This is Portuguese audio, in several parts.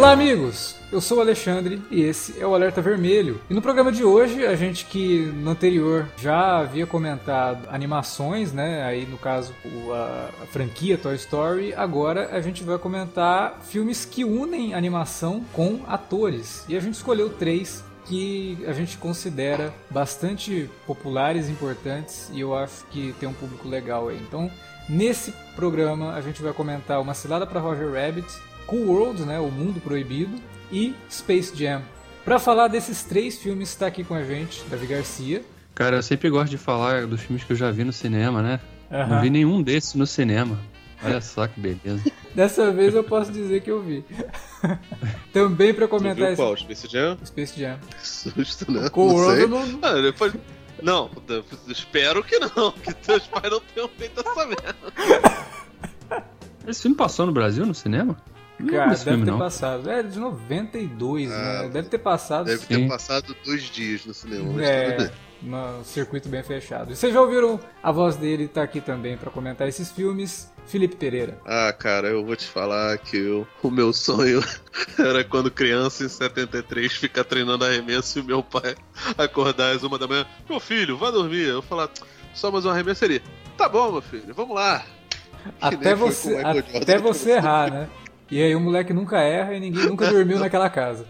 Olá, amigos! Eu sou o Alexandre e esse é o Alerta Vermelho. E no programa de hoje, a gente que no anterior já havia comentado animações, né? Aí no caso a, franquia Toy Story, agora a gente vai comentar filmes que unem animação com atores. E a gente escolheu três que a gente considera bastante populares, importantes e eu acho que tem um público legal aí. Então, nesse programa a gente vai comentar Uma Cilada para Roger Rabbit, Cool World, né, O Mundo Proibido e Space Jam. Para falar desses três filmes está aqui com a gente Davi Garcia. Cara, eu sempre gosto de falar dos filmes que eu já vi no cinema, né? Uhum. Não vi nenhum desses no cinema. Olha só que beleza. Dessa vez eu posso dizer que eu vi. Também pra comentar esse... qual? Space Jam? Space Jam. Que susto, né? Com não sei. Não... Ah, depois... não, espero que não, que teus pais não tenham feito essa merda. Esse filme passou no Brasil, no cinema? Cara, deve filme, ter não. passado. É de 92, ah, né? Deve ter passado. Deve ter passado dois dias no cinema. É, um circuito bem fechado. E vocês já ouviram a voz dele tá aqui também para comentar esses filmes. Felipe Pereira. Ah, cara, eu vou te falar que eu, o meu sonho era quando criança, em 73, ficar treinando arremesso e meu pai acordar às uma da manhã. Meu filho, vá dormir. Eu falar, só mais um arremesso ali. Tá bom, meu filho, vamos lá. Até você, até você errar, né? E aí o moleque nunca erra e ninguém nunca dormiu naquela casa.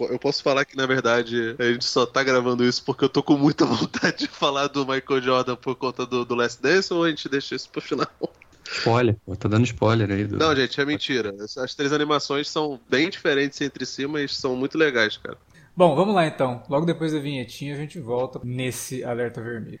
Eu posso falar que, na verdade, a gente só tá gravando isso porque eu tô com muita vontade de falar do Michael Jordan por conta do, do Last Dance ou a gente deixa isso pro final? Spoiler, tá dando spoiler aí. Do... Não, gente, é mentira. As três animações são bem diferentes entre si, mas são muito legais, cara. Bom, vamos lá então. Logo depois da vinhetinha a gente volta nesse alerta vermelho.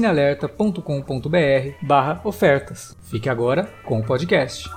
barra ofertas. Fique agora com o podcast.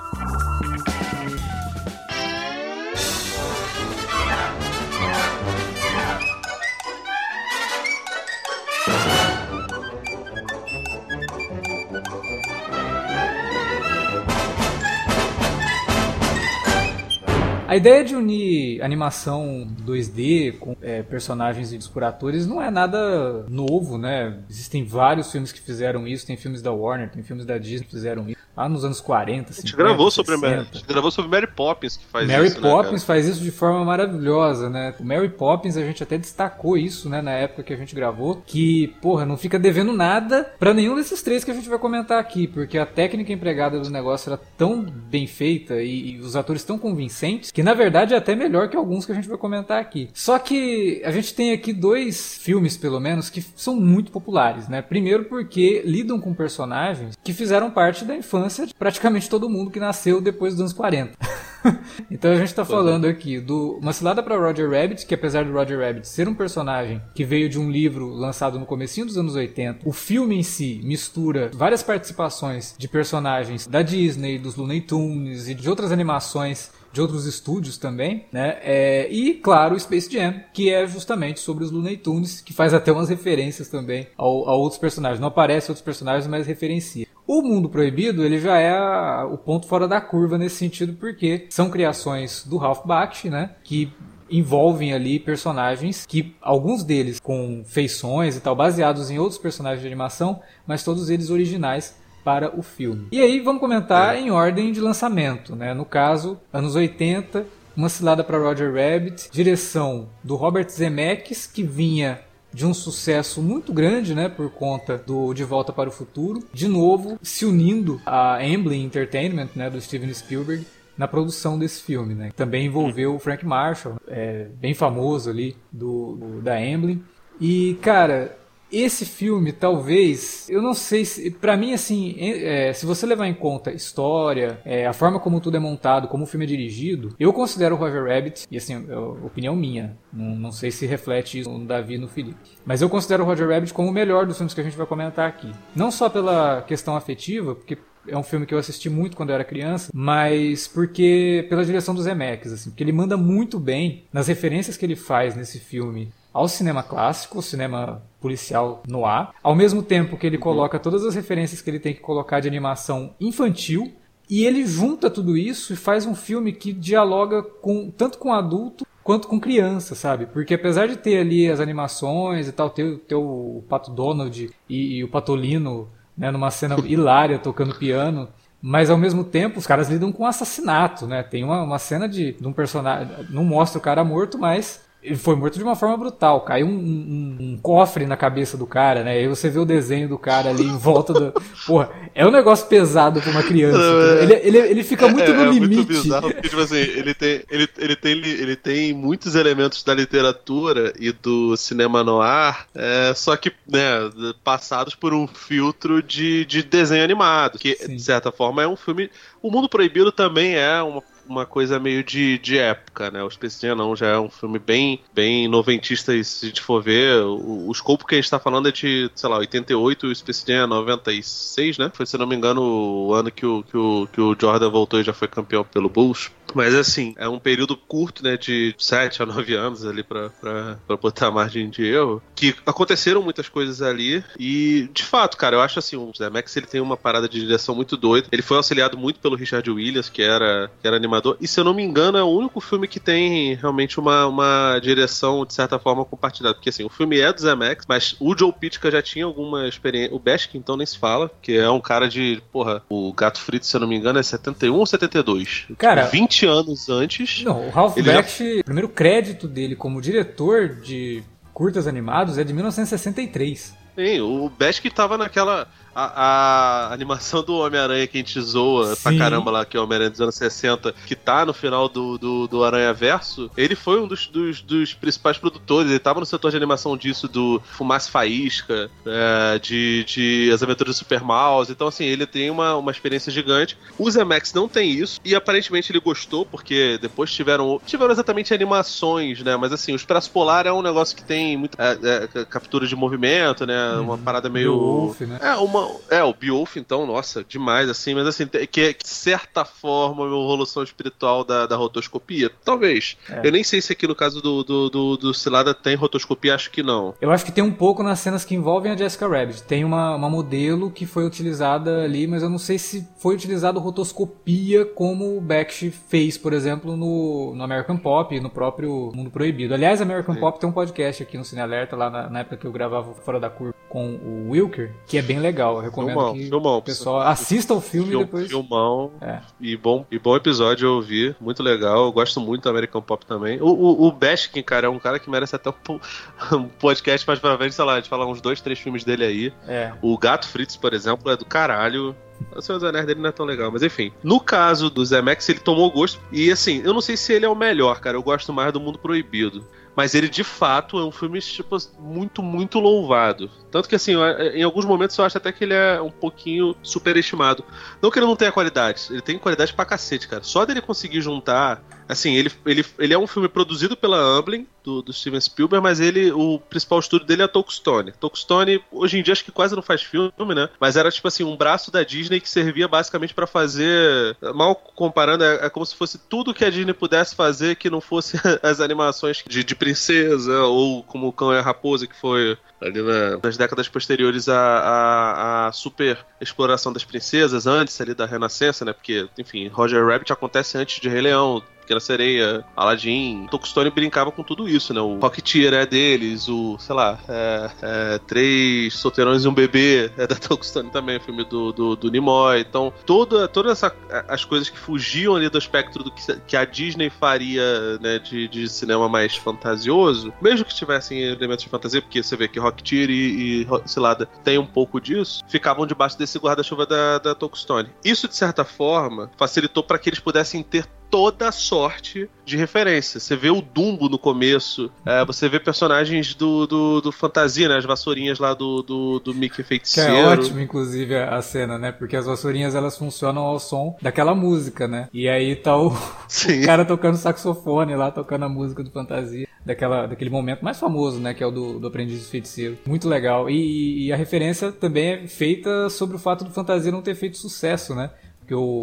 A ideia de unir animação 2D com é, personagens e por não é nada novo, né? Existem vários filmes que fizeram isso, tem filmes da Warner, tem filmes da Disney que fizeram isso lá nos anos 40, 50, A gente gravou sobre, a gente gravou sobre Mary Poppins que faz Mary isso, Mary Poppins né, faz isso de forma maravilhosa, né? O Mary Poppins a gente até destacou isso, né, na época que a gente gravou, que, porra, não fica devendo nada para nenhum desses três que a gente vai comentar aqui, porque a técnica empregada do negócio era tão bem feita e, e os atores tão convincentes que na verdade é até melhor que alguns que a gente vai comentar aqui. Só que a gente tem aqui dois filmes, pelo menos, que são muito populares, né? Primeiro porque lidam com personagens que fizeram parte da infância de praticamente todo mundo que nasceu depois dos anos 40. então a gente está falando aqui do Uma Cilada para Roger Rabbit, que apesar do Roger Rabbit ser um personagem que veio de um livro lançado no comecinho dos anos 80, o filme em si mistura várias participações de personagens da Disney, dos Looney Tunes e de outras animações de outros estúdios também, né? É, e, claro, o Space Jam, que é justamente sobre os Looney Tunes, que faz até umas referências também ao, a outros personagens. Não aparece outros personagens, mas referencia. O Mundo Proibido, ele já é o ponto fora da curva nesse sentido, porque são criações do Ralph Bakshi, né? Que envolvem ali personagens que alguns deles com feições e tal baseados em outros personagens de animação, mas todos eles originais para o filme. E aí vamos comentar é. em ordem de lançamento, né? No caso, anos 80, uma cilada para Roger Rabbit, direção do Robert Zemeckis, que vinha de um sucesso muito grande, né, por conta do De Volta para o Futuro, de novo se unindo à Amblin Entertainment, né, do Steven Spielberg, na produção desse filme, né? Também envolveu o Frank Marshall, é, bem famoso ali do, do da Amblin. E cara, esse filme, talvez, eu não sei se. para mim, assim, é, se você levar em conta história, é, a forma como tudo é montado, como o filme é dirigido, eu considero o Roger Rabbit, e assim, é opinião minha, não, não sei se reflete isso no Davi e no Felipe, mas eu considero o Roger Rabbit como o melhor dos filmes que a gente vai comentar aqui. Não só pela questão afetiva, porque é um filme que eu assisti muito quando eu era criança, mas porque pela direção dos Zemeckis, assim, porque ele manda muito bem nas referências que ele faz nesse filme ao cinema clássico, cinema policial no ar, ao mesmo tempo que ele uhum. coloca todas as referências que ele tem que colocar de animação infantil, e ele junta tudo isso e faz um filme que dialoga com tanto com adulto quanto com criança, sabe? Porque apesar de ter ali as animações e tal, ter, ter o Pato Donald e, e o Patolino né, numa cena hilária tocando piano, mas ao mesmo tempo os caras lidam com assassinato, né? Tem uma, uma cena de, de um personagem, não mostra o cara morto, mas ele foi morto de uma forma brutal. Caiu um, um, um, cofre na cabeça do cara, né? Aí você vê o desenho do cara ali em volta do. Porra, é um negócio pesado pra uma criança. Não, é... ele, ele, ele fica muito é, no é limite. Muito bizarro, porque, tipo assim, ele tem, ele, ele, tem, ele tem muitos elementos da literatura e do cinema noir, é, só que, né, passados por um filtro de, de desenho animado. Que, Sim. de certa forma, é um filme. O Mundo Proibido também é uma uma coisa meio de, de época, né? O Space Jam não, já é um filme bem, bem noventista, e se a gente for ver, o, o escopo que a gente tá falando é de, sei lá, 88 e o Space Jam é 96, né? Foi, se não me engano, o ano que o, que o, que o Jordan voltou e já foi campeão pelo Bulls. Mas assim, é um período curto, né, de 7 a 9 anos ali pra, pra, pra botar margem de erro, que aconteceram muitas coisas ali e, de fato, cara, eu acho assim, o Zé Max ele tem uma parada de direção muito doida. Ele foi auxiliado muito pelo Richard Williams, que era, que era animador, e se eu não me engano é o único filme que tem realmente uma, uma direção, de certa forma, compartilhada. Porque assim, o filme é do Max, mas o Joe Pitka já tinha alguma experiência. O Besk, então, nem se fala, que é um cara de, porra, o Gato Frito, se eu não me engano, é 71 ou 72? Cara, 20 anos antes. Não, o Ralph Baksh, já... o primeiro crédito dele como diretor de curtas animados é de 1963. Sim, o Besk estava naquela a, a animação do Homem-Aranha que a gente zoa Sim. pra caramba lá, que é o Homem-Aranha dos anos 60, que tá no final do, do, do Aranha Verso, ele foi um dos, dos, dos, principais produtores, ele tava no setor de animação disso, do Fumaça Faísca, é, de, de As Aventuras do Super Mouse, então assim, ele tem uma, uma experiência gigante. O Zemex não tem isso, e aparentemente ele gostou, porque depois tiveram, tiveram exatamente animações, né, mas assim, o Expresso Polar é um negócio que tem muita é, é, captura de movimento, né, uma uhum. parada meio... Wolf, né? É, uma é, o Beowulf, então, nossa, demais, assim, mas assim, que é, de certa forma, uma evolução espiritual da, da rotoscopia? Talvez. É. Eu nem sei se aqui no caso do, do, do, do Cilada tem rotoscopia, acho que não. Eu acho que tem um pouco nas cenas que envolvem a Jessica Rabbit. Tem uma, uma modelo que foi utilizada ali, mas eu não sei se foi utilizado rotoscopia como o Baksh fez, por exemplo, no, no American Pop, no próprio Mundo Proibido. Aliás, American Sim. Pop tem um podcast aqui no Cine Alerta, lá na, na época que eu gravava Fora da Curva com o Wilker, que é bem legal. Eu recomendo filmão, que filmão, o pessoal assista o filme Film, depois. Filmão. É. E, bom, e bom episódio eu ouvi. Muito legal. Eu gosto muito do American Pop também. O, o, o Bashkin, cara, é um cara que merece até um, um podcast mais pra frente, sei lá, de falar uns dois, três filmes dele aí. É. O Gato Fritz, por exemplo, é do caralho. O Senhor dos Anéis dele não é tão legal, mas enfim. No caso do Zemex, ele tomou gosto. E assim, eu não sei se ele é o melhor, cara. Eu gosto mais do Mundo Proibido. Mas ele de fato é um filme tipo, muito, muito louvado. Tanto que assim, em alguns momentos eu acho até que ele é um pouquinho superestimado. Não que ele não tenha qualidade, ele tem qualidade pra cacete, cara. Só dele conseguir juntar Assim, ele, ele, ele é um filme produzido pela Amblin, do, do Steven Spielberg, mas ele, o principal estúdio dele é a Tokusstone. Tokusstone, hoje em dia, acho que quase não faz filme, né? Mas era, tipo assim, um braço da Disney que servia basicamente para fazer, mal comparando, é, é, como se fosse tudo que a Disney pudesse fazer que não fosse as animações de, de princesa, ou como o Cão e a Raposa, que foi ali na, nas décadas posteriores à, à, à, super exploração das princesas, antes ali da Renascença, né? Porque, enfim, Roger Rabbit acontece antes de Rei Leão, Pequena Sereia, Aladdin. Tokustone brincava com tudo isso, né? O Rocketeer é deles, o, sei lá, é, é, Três Solteirões e um Bebê é da Tokustone também, filme do, do, do Nimoy. Então, toda, todas essa, as coisas que fugiam ali do espectro do que, que a Disney faria, né, de, de cinema mais fantasioso, mesmo que tivessem elementos de fantasia, porque você vê que Rocketeer e, e lá, tem um pouco disso, ficavam debaixo desse guarda-chuva da, da Tokustone. Isso, de certa forma, facilitou para que eles pudessem ter toda sorte de referência. Você vê o Dumbo no começo, é, você vê personagens do, do, do, Fantasia, né? As vassourinhas lá do, do, do Mickey Feiticeiro. Que é ótimo, inclusive, a cena, né? Porque as vassourinhas elas funcionam ao som daquela música, né? E aí tá o, o cara tocando saxofone lá, tocando a música do Fantasia. Daquela, daquele momento mais famoso, né? Que é o do, do Aprendiz do Feiticeiro. Muito legal. E, e a referência também é feita sobre o fato do Fantasia não ter feito sucesso, né? Porque o,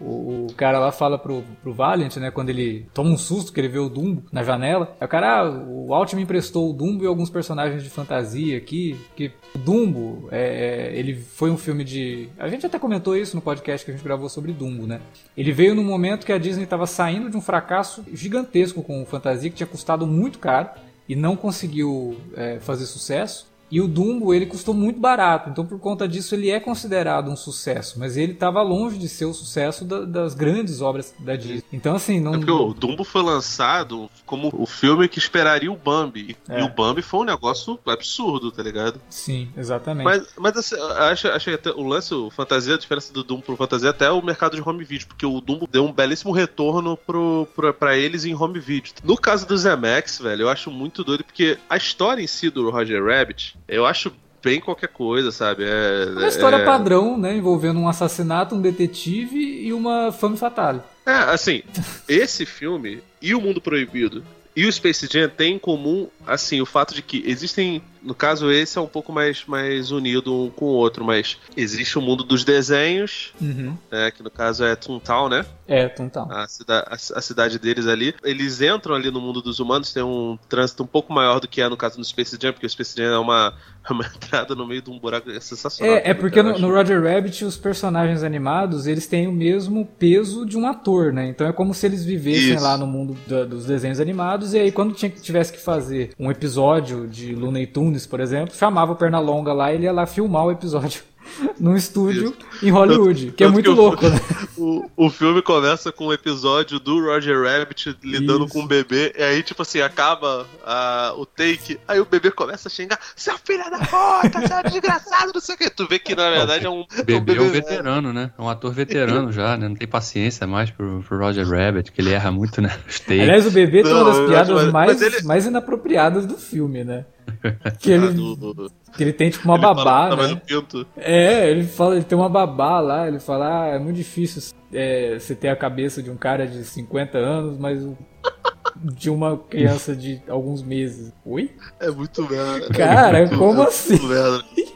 o, o, cara lá fala pro, pro Valiant, né? Quando ele toma um susto que ele vê o Dumbo na janela. Aí o cara, ah, o Alt me emprestou o Dumbo e alguns personagens de fantasia aqui. Que o Dumbo, é, é, ele foi um filme de. A gente até comentou isso no podcast que a gente gravou sobre Dumbo, né? Ele veio no momento que a Disney estava saindo de um fracasso gigantesco com fantasia, que tinha custado muito caro e não conseguiu é, fazer sucesso. E o Dumbo, ele custou muito barato, então por conta disso ele é considerado um sucesso, mas ele estava longe de ser o sucesso da, das grandes obras da Disney. Então assim, não... É porque o Dumbo foi lançado como o filme que esperaria o Bambi, é. e o Bambi foi um negócio absurdo, tá ligado? Sim, exatamente. Mas, mas assim, acho, acho que até o lance, o fantasia, a diferença do Dumbo pro fantasia, até o mercado de home video, porque o Dumbo deu um belíssimo retorno pro, pro, pra eles em home video. No caso do Zemex, velho, eu acho muito doido, porque a história em si do Roger Rabbit, eu acho bem qualquer coisa, sabe? É, é uma história é... padrão, né? Envolvendo um assassinato, um detetive e uma fame fatale. É, assim, esse filme e o Mundo Proibido e o Space Jam têm em comum, assim, o fato de que existem no caso, esse é um pouco mais, mais unido um com o outro, mas existe o mundo dos desenhos, uhum. né, que no caso é Toontown, né? É, Toontown. A, cida a, a, cidade deles ali. Eles entram ali no mundo dos humanos, tem um trânsito um pouco maior do que é no caso do Space Jam, porque o Space Jam é uma, uma entrada no meio de um buraco é sensacional. É, é porque no, no, Roger Rabbit os personagens animados, eles têm o mesmo peso de um ator, né? Então é como se eles vivessem Isso. lá no mundo da, dos desenhos animados, e aí quando tinha, tivesse que fazer um episódio de Looney Tunes por exemplo, chamava o Pernalonga lá e ele ia lá filmar o episódio num estúdio Isso. em Hollywood, que é muito que louco, o, né? O, o filme começa com um episódio do Roger Rabbit lidando Isso. com um bebê, e aí, tipo assim, acaba a, o take, aí o bebê começa a xingar: Seu filho da puta, seu desgraçado, não sei o que. Tu vê que na verdade é um. O bebê é um, veterano, né? É um ator veterano já, né? Não tem paciência mais pro, pro Roger Rabbit, que ele erra muito, né? Os takes. Aliás, o bebê tem uma das piadas mas, mais, mas ele... mais inapropriadas do filme, né? Que ele, ah, que ele tem tipo uma ele babá, né? É, ele fala, ele tem uma babá lá, ele fala, ah, é muito difícil é, você ter a cabeça de um cara de 50 anos, mas de uma criança de alguns meses. Oi? É muito merda. Cara, é muito, como é assim?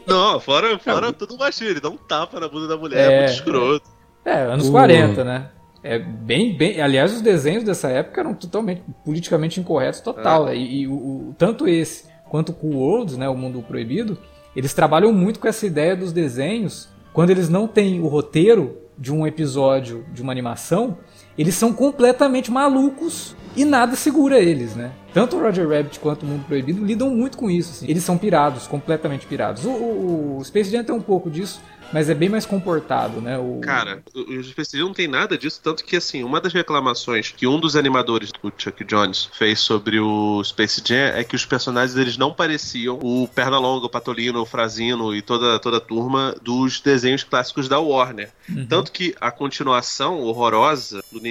Não, fora, fora tudo machinho, ele dá um tapa na bunda da mulher, é, é muito escroto. É, anos uh. 40, né? É bem, bem. Aliás, os desenhos dessa época eram totalmente politicamente incorretos, total. É. E, e o, o, tanto esse quanto com o Worlds, né, o Mundo Proibido, eles trabalham muito com essa ideia dos desenhos. Quando eles não têm o roteiro de um episódio de uma animação, eles são completamente malucos e nada segura eles, né? Tanto o Roger Rabbit quanto o Mundo Proibido lidam muito com isso. Assim. Eles são pirados, completamente pirados. O, o, o Space Jam tem um pouco disso, mas é bem mais comportado, né? O... Cara, o Space Jam não tem nada disso, tanto que, assim, uma das reclamações que um dos animadores, o Chuck Jones, fez sobre o Space Jam é que os personagens eles não pareciam o Pernalonga, o Patolino, o Frazino e toda, toda a turma dos desenhos clássicos da Warner. Uhum. Tanto que a continuação horrorosa do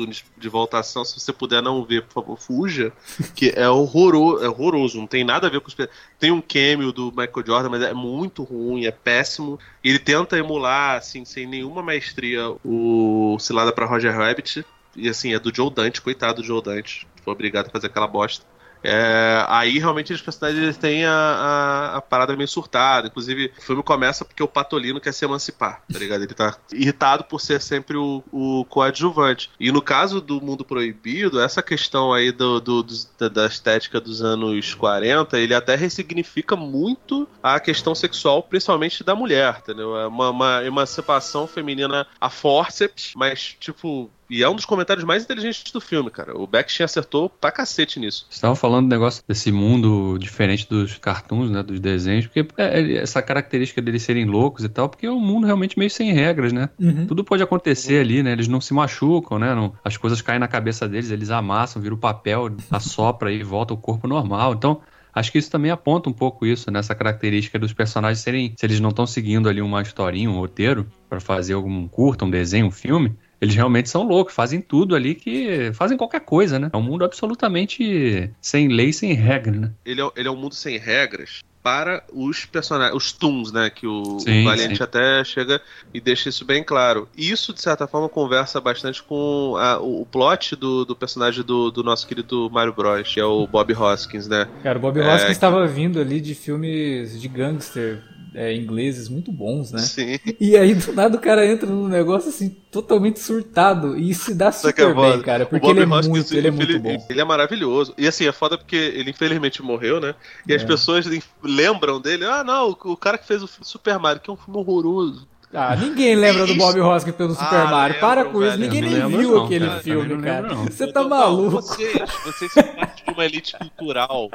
Tunes de voltação, se você puder não ver, por favor, fuja. Que é horroroso, é horroroso, não tem nada a ver com os. Tem um cameo do Michael Jordan, mas é muito ruim, é péssimo. Ele tenta emular, assim, sem nenhuma maestria, o Cilada para Roger Rabbit. E assim, é do Joe Dante, coitado do Joe Dante. Foi obrigado a fazer aquela bosta. É, aí realmente os personagens têm a, a, a, parada meio surtada. Inclusive, o filme começa porque o Patolino quer se emancipar, tá ligado? Ele tá irritado por ser sempre o, o coadjuvante. E no caso do Mundo Proibido, essa questão aí do, do, do, da estética dos anos 40, ele até ressignifica muito a questão sexual, principalmente da mulher, entendeu? É uma, uma emancipação feminina a forceps, mas, tipo, E é um dos comentários mais inteligentes do filme, cara. O Bakshin acertou pra cacete nisso. Você estava falando do negócio desse mundo diferente dos cartoons, né? Dos desenhos, porque é, essa característica deles serem loucos e tal, porque é um mundo realmente meio sem regras, né? Uhum. Tudo pode acontecer uhum. ali, né? Eles não se machucam, né? Não, as coisas caem na cabeça deles, eles amassam, viram papel, assopra e volta o corpo normal. Então, Acho que isso também aponta um pouco isso, nessa característica dos personagens serem, se eles não estão seguindo ali uma historinha, um roteiro, para fazer algum curta, um desenho, um filme, eles realmente são loucos, fazem tudo ali que. fazem qualquer coisa, né? É um mundo absolutamente sem lei, sem regra, né? Ele é, ele é um mundo sem regras para os personagens, os Toons, né? Que o, sim, o Valiant até chega e deixa isso bem claro. Isso, de certa forma, conversa bastante com a, o, o, plot do, do personagem do, do, nosso querido Mario Bros, que é o Bob Hoskins, né? Cara, o Bob Hoskins estava que... vindo ali de filmes de gangster é, ingleses muito bons, né? Sim. E aí do nada o cara entra num negócio assim totalmente surtado e se dá super é bem, cara, porque ele é muito, ele é muito bom. Ele é maravilhoso. E assim, é foda porque ele infelizmente morreu, né? E é. as pessoas lembram dele, ah, não, o cara que fez o Super Mario, que é um filme horroroso. Ah, ninguém lembra do Bob Hoskins pelo Super ah, Mario. Lembro, Para com velho. isso, ninguém nem viu não, aquele cara, filme, cara. Você tá maluco. Vocês, vocês são parte de uma elite cultural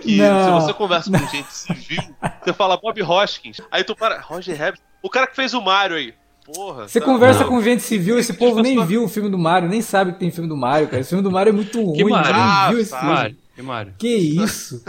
que não, se você conversa não. com gente civil, você fala Bob Hoskins, aí tu para, Roger Rabbit, o cara que fez o Mario aí. Porra, você tá conversa não. com gente civil, esse povo nem viu o filme do Mario, nem sabe que tem filme do Mario, cara. Esse filme do Mario é muito ruim, ninguém ah, viu esse filme. Que Mario? Que isso?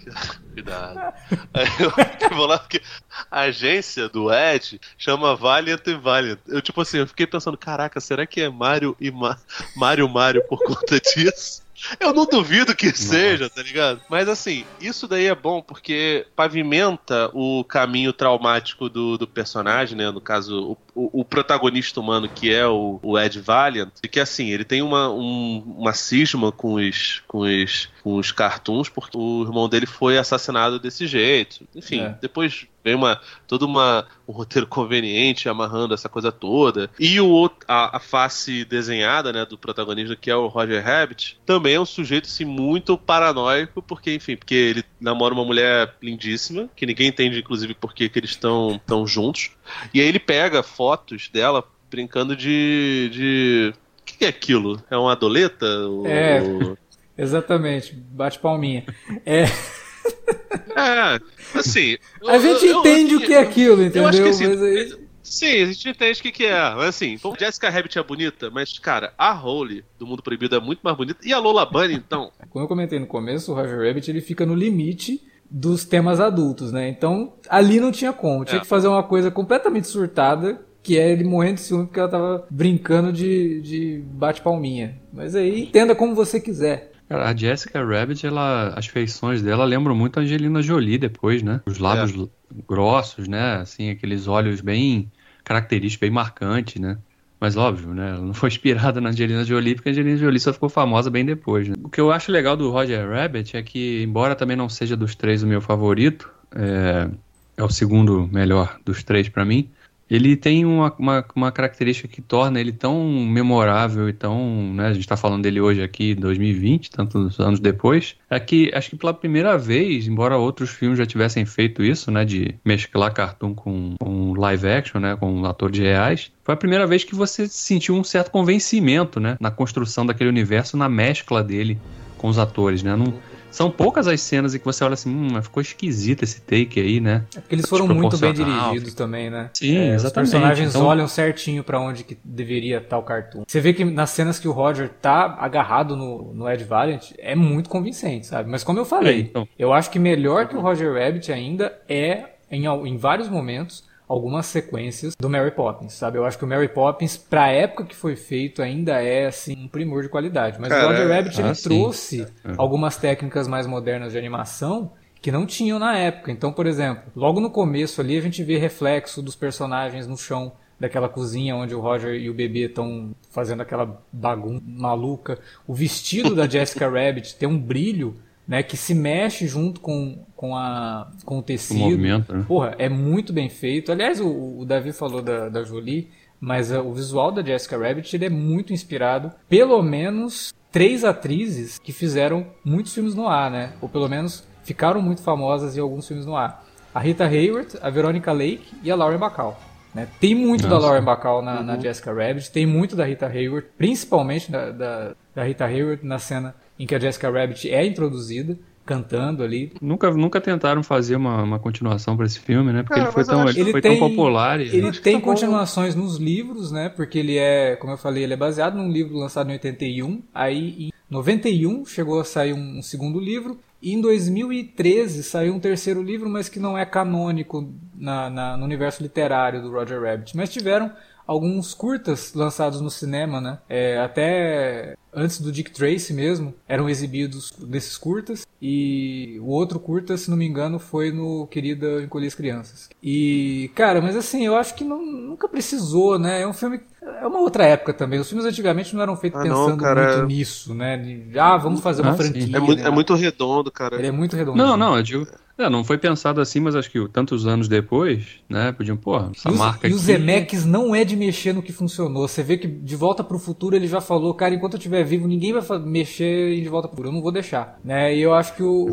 Cuidado. Eu vou lá porque a agência do Ed chama Valiant e Valiant. Eu, tipo assim, eu fiquei pensando, caraca, será que é Mario e Ma Mario Mario por conta disso? Eu não duvido que Nossa. seja, tá ligado? Mas assim, isso daí é bom porque pavimenta o caminho traumático do, do personagem, né? No caso, o, o, o protagonista humano que é o, o, Ed Valiant, e que assim, ele tem uma, um, uma cisma com os, com, os, com os cartoons porque o irmão dele foi assassinado desse jeito. Enfim, é. depois vem uma todo uma, um roteiro conveniente amarrando essa coisa toda. E o a, a, face desenhada, né, do protagonista que é o Roger Rabbit, também é um sujeito assim muito paranoico, porque enfim, porque ele namora uma mulher lindíssima, que ninguém entende inclusive porque que eles estão tão juntos. E aí ele pega fotos dela brincando de de o que é aquilo? É uma adoleta? É. Exatamente, bate palminha. É é, assim. Eu, a gente eu, entende eu, o que é aquilo, entendeu? Eu acho que, assim, mas Sim, a gente entende o que, que é. Mas assim, Jessica Rabbit é bonita, mas, cara, a Holly do Mundo Proibido é muito mais bonita. E a Lola Bunny, então. Como eu comentei no começo, o Roger Rabbit ele fica no limite dos temas adultos, né? Então, ali não tinha como. Tinha é. que fazer uma coisa completamente surtada, que é ele morrendo de ciúme porque ela tava brincando de, de bate-palminha. Mas aí, entenda como você quiser. A Jessica Rabbit, ela, as feições dela lembram muito a Angelina Jolie depois, né? Os lábios é. grossos, né? Assim, aqueles olhos bem característicos, bem marcantes, né? Mas óbvio, né? Ela não foi inspirada na Angelina Jolie, porque a Angelina Jolie só ficou famosa bem depois, né? O que eu acho legal do Roger Rabbit é que, embora também não seja dos três o meu favorito, é, é o segundo melhor dos três para mim, ele tem uma, uma, uma, característica que torna ele tão memorável e tão. Né, a gente está falando dele hoje aqui, 2020, tantos anos depois. É que acho que pela primeira vez, embora outros filmes já tivessem feito isso, né, de mesclar cartoon com, com live action, né, com atores reais, foi a primeira vez que você sentiu um certo convencimento né, na construção daquele universo, na mescla dele com os atores. Né? Não, são poucas as cenas em que você olha assim, hum, ficou esquisito esse take aí, né? É porque eles foram muito bem dirigidos também, né? Sim, é, exatamente. Os personagens então... olham certinho para onde que deveria estar o cartoon. Você vê que nas cenas que o Roger tá agarrado no, no Ed Valiant, é muito convincente, sabe? Mas como eu falei, é, então... eu acho que melhor que o Roger Rabbit ainda é, em, em vários momentos, algumas sequências do Mary Poppins, sabe? Eu acho que o Mary Poppins, pra época que foi feito, ainda é, assim, um primor de qualidade. Mas o Roger Rabbit, ele ah, trouxe é. algumas técnicas mais modernas de animação que não tinham na época. Então, por exemplo, logo no começo ali a gente vê reflexo dos personagens no chão daquela cozinha onde o Roger e o bebê estão fazendo aquela bagunça maluca. O vestido da Jessica Rabbit tem um brilho né, que se mexe junto com, com, a, com o tecido. O movimento, né? Porra, é muito bem feito. Aliás, o, o Davi falou da, da Jolie, mas uh, o visual da Jessica Rabbit ele é muito inspirado, pelo menos três atrizes que fizeram muitos filmes no ar, né? Ou pelo menos ficaram muito famosas em alguns filmes no ar. A Rita Hayworth, a Veronica Lake e a Lauren Bacall. Né? Tem muito Nossa. da Lauren Bacall na, uhum. na, Jessica Rabbit, tem muito da Rita Hayworth, principalmente da, da, da Rita Hayworth na cena em que a Jessica Rabbit é introduzida cantando ali. Nunca, nunca tentaram fazer uma, uma continuação para esse filme, né? Porque ele foi, tão, ele foi tem, tão popular. E... Ele tem tá continuações nos livros, né? Porque ele é, como eu falei, ele é baseado num livro lançado em 81. Aí em 91 chegou a sair um, um segundo livro. E em 2013 saiu um terceiro livro, mas que não é canônico na, na, no universo literário do Roger Rabbit. Mas tiveram alguns curtas lançados no cinema, né? É, até antes do Dick Tracy mesmo, eram exibidos desses curtas. E o outro curta, se não me engano, foi no Querida Encolher as Crianças. E, cara, mas assim, eu acho que não, nunca precisou, né? É um filme. É uma outra época também. Os filmes antigamente não eram feitos ah, pensando não, cara, muito é... nisso, né? De, ah, vamos fazer uma ah, franquia. É muito, né? é muito redondo, cara. Ele é muito redondo. Não, não, eu digo. É, não foi pensado assim, mas acho que tantos anos depois, né, podiam, porra, essa e os, marca E o Zemeckis não é de mexer no que funcionou. Você vê que de volta pro futuro ele já falou, cara, enquanto eu estiver vivo, ninguém vai mexer em de volta pro futuro. Eu não vou deixar. Né? E eu acho que o,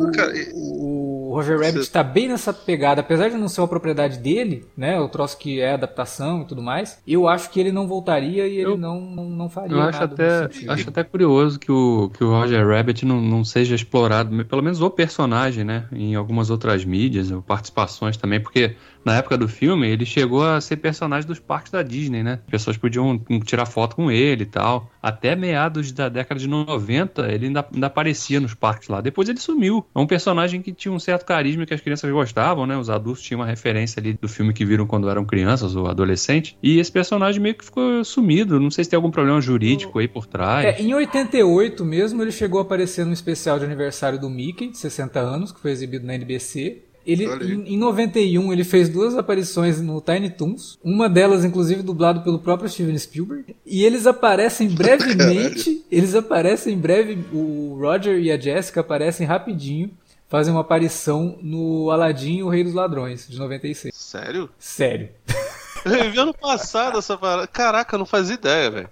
o, o Roger Rabbit está bem nessa pegada, apesar de não ser uma propriedade dele, né? O troço que é adaptação e tudo mais, eu acho que ele não voltaria e ele eu, não, não, não faria. Eu acho até, acho até curioso que o, que o Roger Rabbit não, não seja explorado, pelo menos o personagem, né? Em algumas outras outras mídias, participações também, porque na época do filme ele chegou a ser personagem dos parques da Disney, né? Pessoas podiam tirar foto com ele e tal. Até meados da década de 90, ele ainda, ainda aparecia nos parques lá. Depois ele sumiu. É um personagem que tinha um certo carisma que as crianças gostavam, né? Os adultos tinham uma referência ali do filme que viram quando eram crianças ou adolescentes. E esse personagem meio que ficou sumido. Não sei se tem algum problema jurídico aí por trás. É, em 88 mesmo, ele chegou a aparecer no especial de aniversário do Mickey, de 60 anos, que foi exibido na NBC. Ele, em, em 91, ele fez duas aparições no Tiny Toons. Uma delas, inclusive, dublado pelo próprio Steven Spielberg. E eles aparecem brevemente. eles aparecem breve. O Roger e a Jessica aparecem rapidinho. Fazem uma aparição no Aladdin o Rei dos Ladrões, de 96. Sério? Sério. Eu vi ano passado essa parada. Caraca, eu não fazia ideia, velho.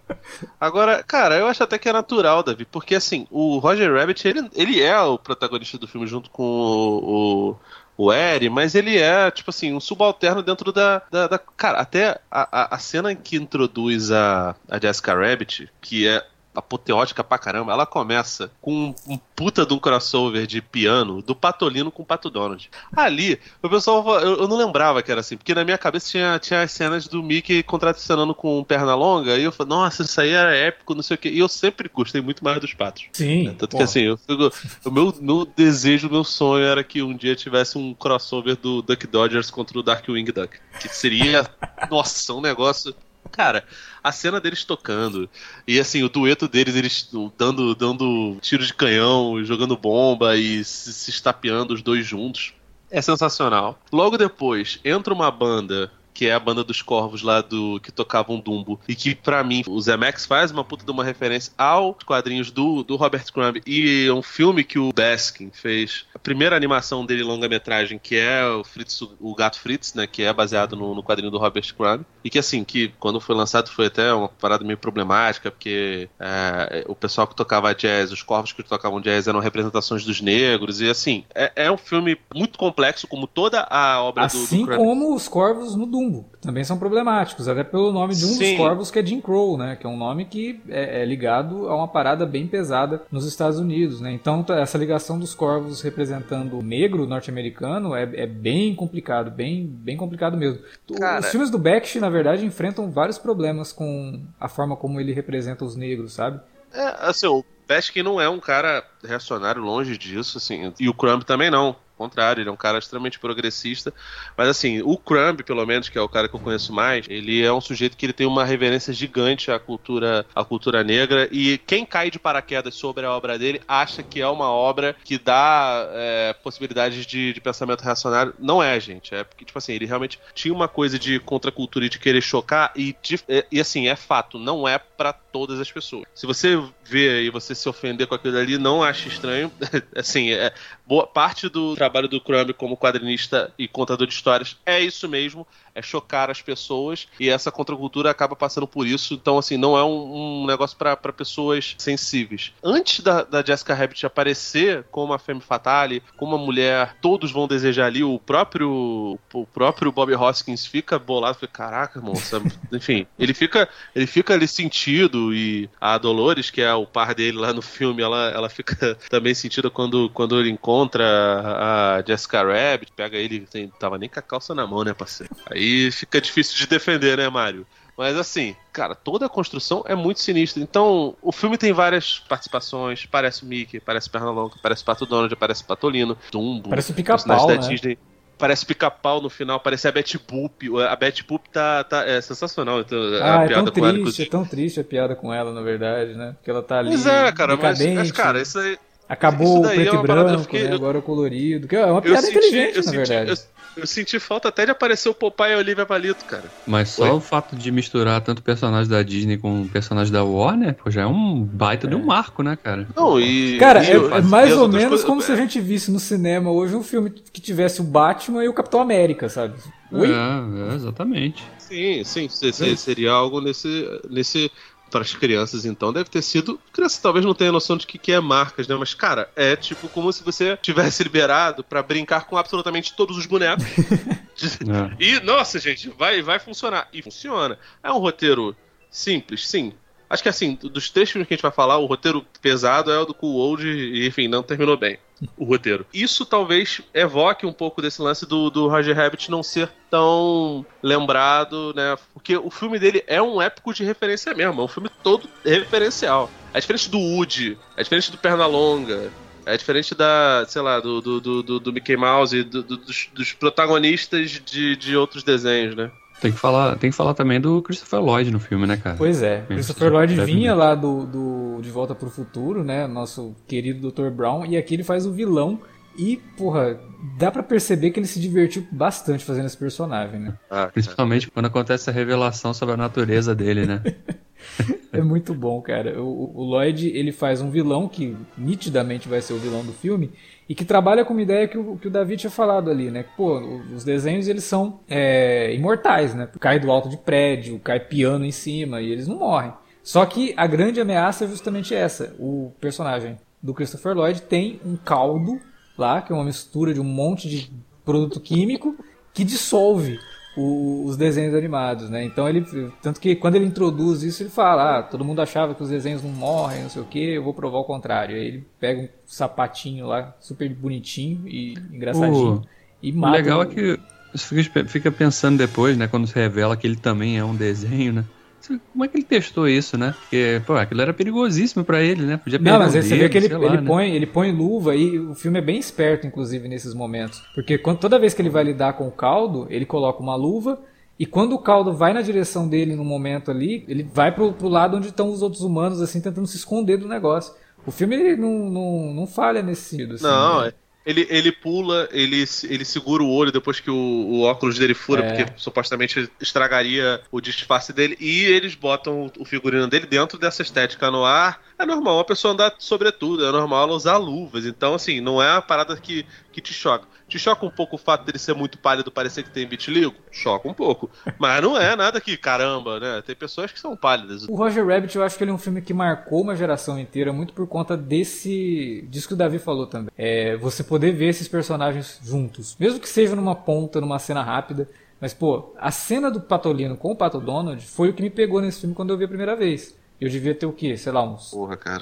Agora, cara, eu acho até que é natural, Davi, porque assim, o Roger Rabbit, ele, ele é o protagonista do filme junto com o, o o Eri, mas ele é, tipo assim, um subalterno dentro da. da, da... cara, até a, a, a cena que introduz a, a Jessica Rabbit, que é apoteótica pra caramba, ela começa com um puta de um crossover de piano do Patolino com o Pato Donald. Ali, o pessoal, eu, eu, não lembrava que era assim, porque na minha cabeça tinha, tinha as cenas do Mickey contracionando com perna longa, e eu falei, nossa, isso aí era épico, não sei o quê. E eu sempre gostei muito mais dos patos. Sim. Né? Tanto que assim, eu, o meu, meu desejo, meu sonho era que um dia tivesse um crossover do Duck Dodgers contra o Darkwing Duck. Que seria, nossa, um negócio cara, a cena deles tocando e assim, o dueto deles, eles dando, dando tiro de canhão, jogando bomba e se, se estapeando os dois juntos. É sensacional. Logo depois, entra uma banda que é a banda dos corvos lá do que tocavam Dumbo. E que, para mim, o Zemex faz uma puta de uma referência aos quadrinhos do, do Robert Crumb. E um filme que o Baskin fez, a primeira animação dele longa-metragem, que é o Fritz, o Gato Fritz, né? Que é baseado no, no quadrinho do Robert Crumb. E que, assim, que quando foi lançado foi até uma parada meio problemática, porque é, o pessoal que tocava jazz, os corvos que tocavam jazz eram representações dos negros. E, assim, é, é um filme muito complexo, como toda a obra assim do, Assim como os corvos no Dumbo. Dumbo também são problemáticos, até pelo nome de um Sim. dos corvos que é Jim Crow, né? Que é um nome que é, é, ligado a uma parada bem pesada nos Estados Unidos, né? Então essa ligação dos corvos representando o negro norte-americano é, é, bem complicado, bem, bem complicado mesmo. Cara... Os filmes do Bakshi, na verdade, enfrentam vários problemas com a forma como ele representa os negros, sabe? É, assim, o Peskin não é um cara reacionário longe disso, assim, e o Crumb também não contrário, ele é um cara extremamente progressista. Mas assim, o Crumb, pelo menos, que é o cara que eu conheço mais, ele é um sujeito que ele tem uma reverência gigante à cultura, à cultura negra. E quem cai de paraquedas sobre a obra dele acha que é uma obra que dá é, possibilidades de, de, pensamento reacionário. Não é, gente. É porque, tipo assim, ele realmente tinha uma coisa de contracultura e de querer chocar. E, de, e assim, é fato, não é para todas as pessoas. Se você vê e você se ofender com aquilo ali, não ache estranho. assim, é, boa parte do trabalho do Crumb como quadrinista e contador de histórias é isso mesmo é chocar as pessoas e essa contracultura acaba passando por isso. Então, assim, não é um, um negócio para pessoas sensíveis. Antes da, da Jessica Rabbit aparecer como a Femme Fatale, como uma mulher, todos vão desejar ali, o próprio o próprio Bob Hoskins fica bolado, fica, caraca, moça, enfim, ele fica ele fica ali sentido e a Dolores, que é o par dele lá no filme, ela, ela fica também sentida quando, quando ele encontra a Jessica Rabbit, pega ele, tem, tava nem com a calça na mão, né, parceiro? Aí Aí fica difícil de defender, né, Mário? Mas assim, cara, toda a construção é muito sinistra. Então, o filme tem várias participações. Parece o Mickey, parece Pernalonga, parece Pato Donald, parece Patolino, Dumbo. Parece o Pica-Pau, né? Disney. Parece pica-pau no final, parece a Betty Boop. A Betty Boop tá, tá é sensacional. Então, ah, a é piada tão triste, ela, é tão triste a piada com ela, na verdade, né? Porque ela tá ali. Pois é, cara, mas, mas, cara, isso aí. Acabou o preto é e branco, fiquei, né? agora o colorido. Que é uma piada senti, inteligente, na senti, verdade. Eu, eu senti falta até de aparecer o Popeye e a Olivia Palito, cara. Mas só Oi? o fato de misturar tanto personagem da Disney com personagem da Warner, pô, já é um baita é. de um é. marco, né, cara? Não, e. Cara, e, é, é, mais ou menos coisas... como se a gente visse no cinema hoje um filme que tivesse o Batman e o Capitão América, sabe? Oi? É, é exatamente. Sim, sim, seria algo nesse, nesse, para as crianças, então, deve ter sido. Criança talvez não tenha noção de que, que é marcas, né? Mas, cara, é tipo como se você tivesse liberado para brincar com absolutamente todos os bonecos. é. E, nossa, gente, vai, vai funcionar. E funciona. É um roteiro simples, sim. Acho que assim, dos três filmes que a gente vai falar, o roteiro pesado é o do Cool Old e, enfim, não terminou bem o roteiro. Isso talvez evoque um pouco desse lance do, do Roger Rabbit não ser tão lembrado, né? Porque o filme dele é um épico de referência mesmo, é um filme todo referencial. É diferente do Woody, é diferente do Pernalonga, é diferente da, sei lá, do, do, do, do Mickey Mouse e do, dos, dos, protagonistas de, de outros desenhos, né? Tem que, falar, tem que falar também do Christopher Lloyd no filme, né, cara? Pois é. Christopher Lloyd vinha lá do, do De Volta pro Futuro, né? Nosso querido Dr. Brown. E aqui ele faz o vilão. E, porra, dá para perceber que ele se divertiu bastante fazendo esse personagem, né? Ah, Principalmente quando acontece a revelação sobre a natureza dele, né? é muito bom, cara. O, o Lloyd, ele faz um vilão que nitidamente vai ser o vilão do filme e que trabalha com uma ideia que o, que o David tinha falado ali, né? Pô, os desenhos eles são é, imortais, né? Cai do alto de prédio, cai piano em cima e eles não morrem. Só que a grande ameaça é justamente essa. O personagem do Christopher Lloyd tem um caldo lá, que é uma mistura de um monte de produto químico que dissolve o, os desenhos animados, né? Então ele, tanto que quando ele introduz isso, ele fala, ah, todo mundo achava que os desenhos não morrem, não sei o que, eu vou provar o contrário. Aí ele pega um sapatinho lá, super bonitinho e engraçadinho, o, e mata. O legal o... é que você fica pensando depois, né, quando se revela que ele também é um desenho, né? Como é que ele testou isso, né? Porque, pô, aquilo era perigosíssimo para ele, né? Podia Não, mas dedo, você vê que ele, lá, ele, né? põe, ele põe luva e o filme é bem esperto, inclusive, nesses momentos. Porque quando, toda vez que ele vai lidar com o caldo, ele coloca uma luva e quando o caldo vai na direção dele no momento ali, ele vai pro, pro lado onde estão os outros humanos, assim, tentando se esconder do negócio. O filme ele não, não, não falha nesse sentido. Assim, não, né? Ele, ele pula, ele, ele segura o olho depois que o, o óculos dele fura, é. porque supostamente estragaria o disfarce dele. E eles botam o figurino dele dentro dessa estética no ar. É normal uma pessoa andar sobretudo, é normal ela usar luvas. Então, assim, não é uma parada que, que te choca. Te choca um pouco o fato dele ser muito pálido, parecer que tem vitiligo? Choca um pouco. Mas não é nada que, caramba, né? Tem pessoas que são pálidas. O Roger Rabbit, eu acho que ele é um filme que marcou uma geração inteira, muito por conta desse. disso que o Davi falou também. É você poder ver esses personagens juntos. Mesmo que seja numa ponta, numa cena rápida. Mas, pô, a cena do Patolino com o Pato Donald foi o que me pegou nesse filme quando eu vi a primeira vez. Eu devia ter o quê? Sei lá, uns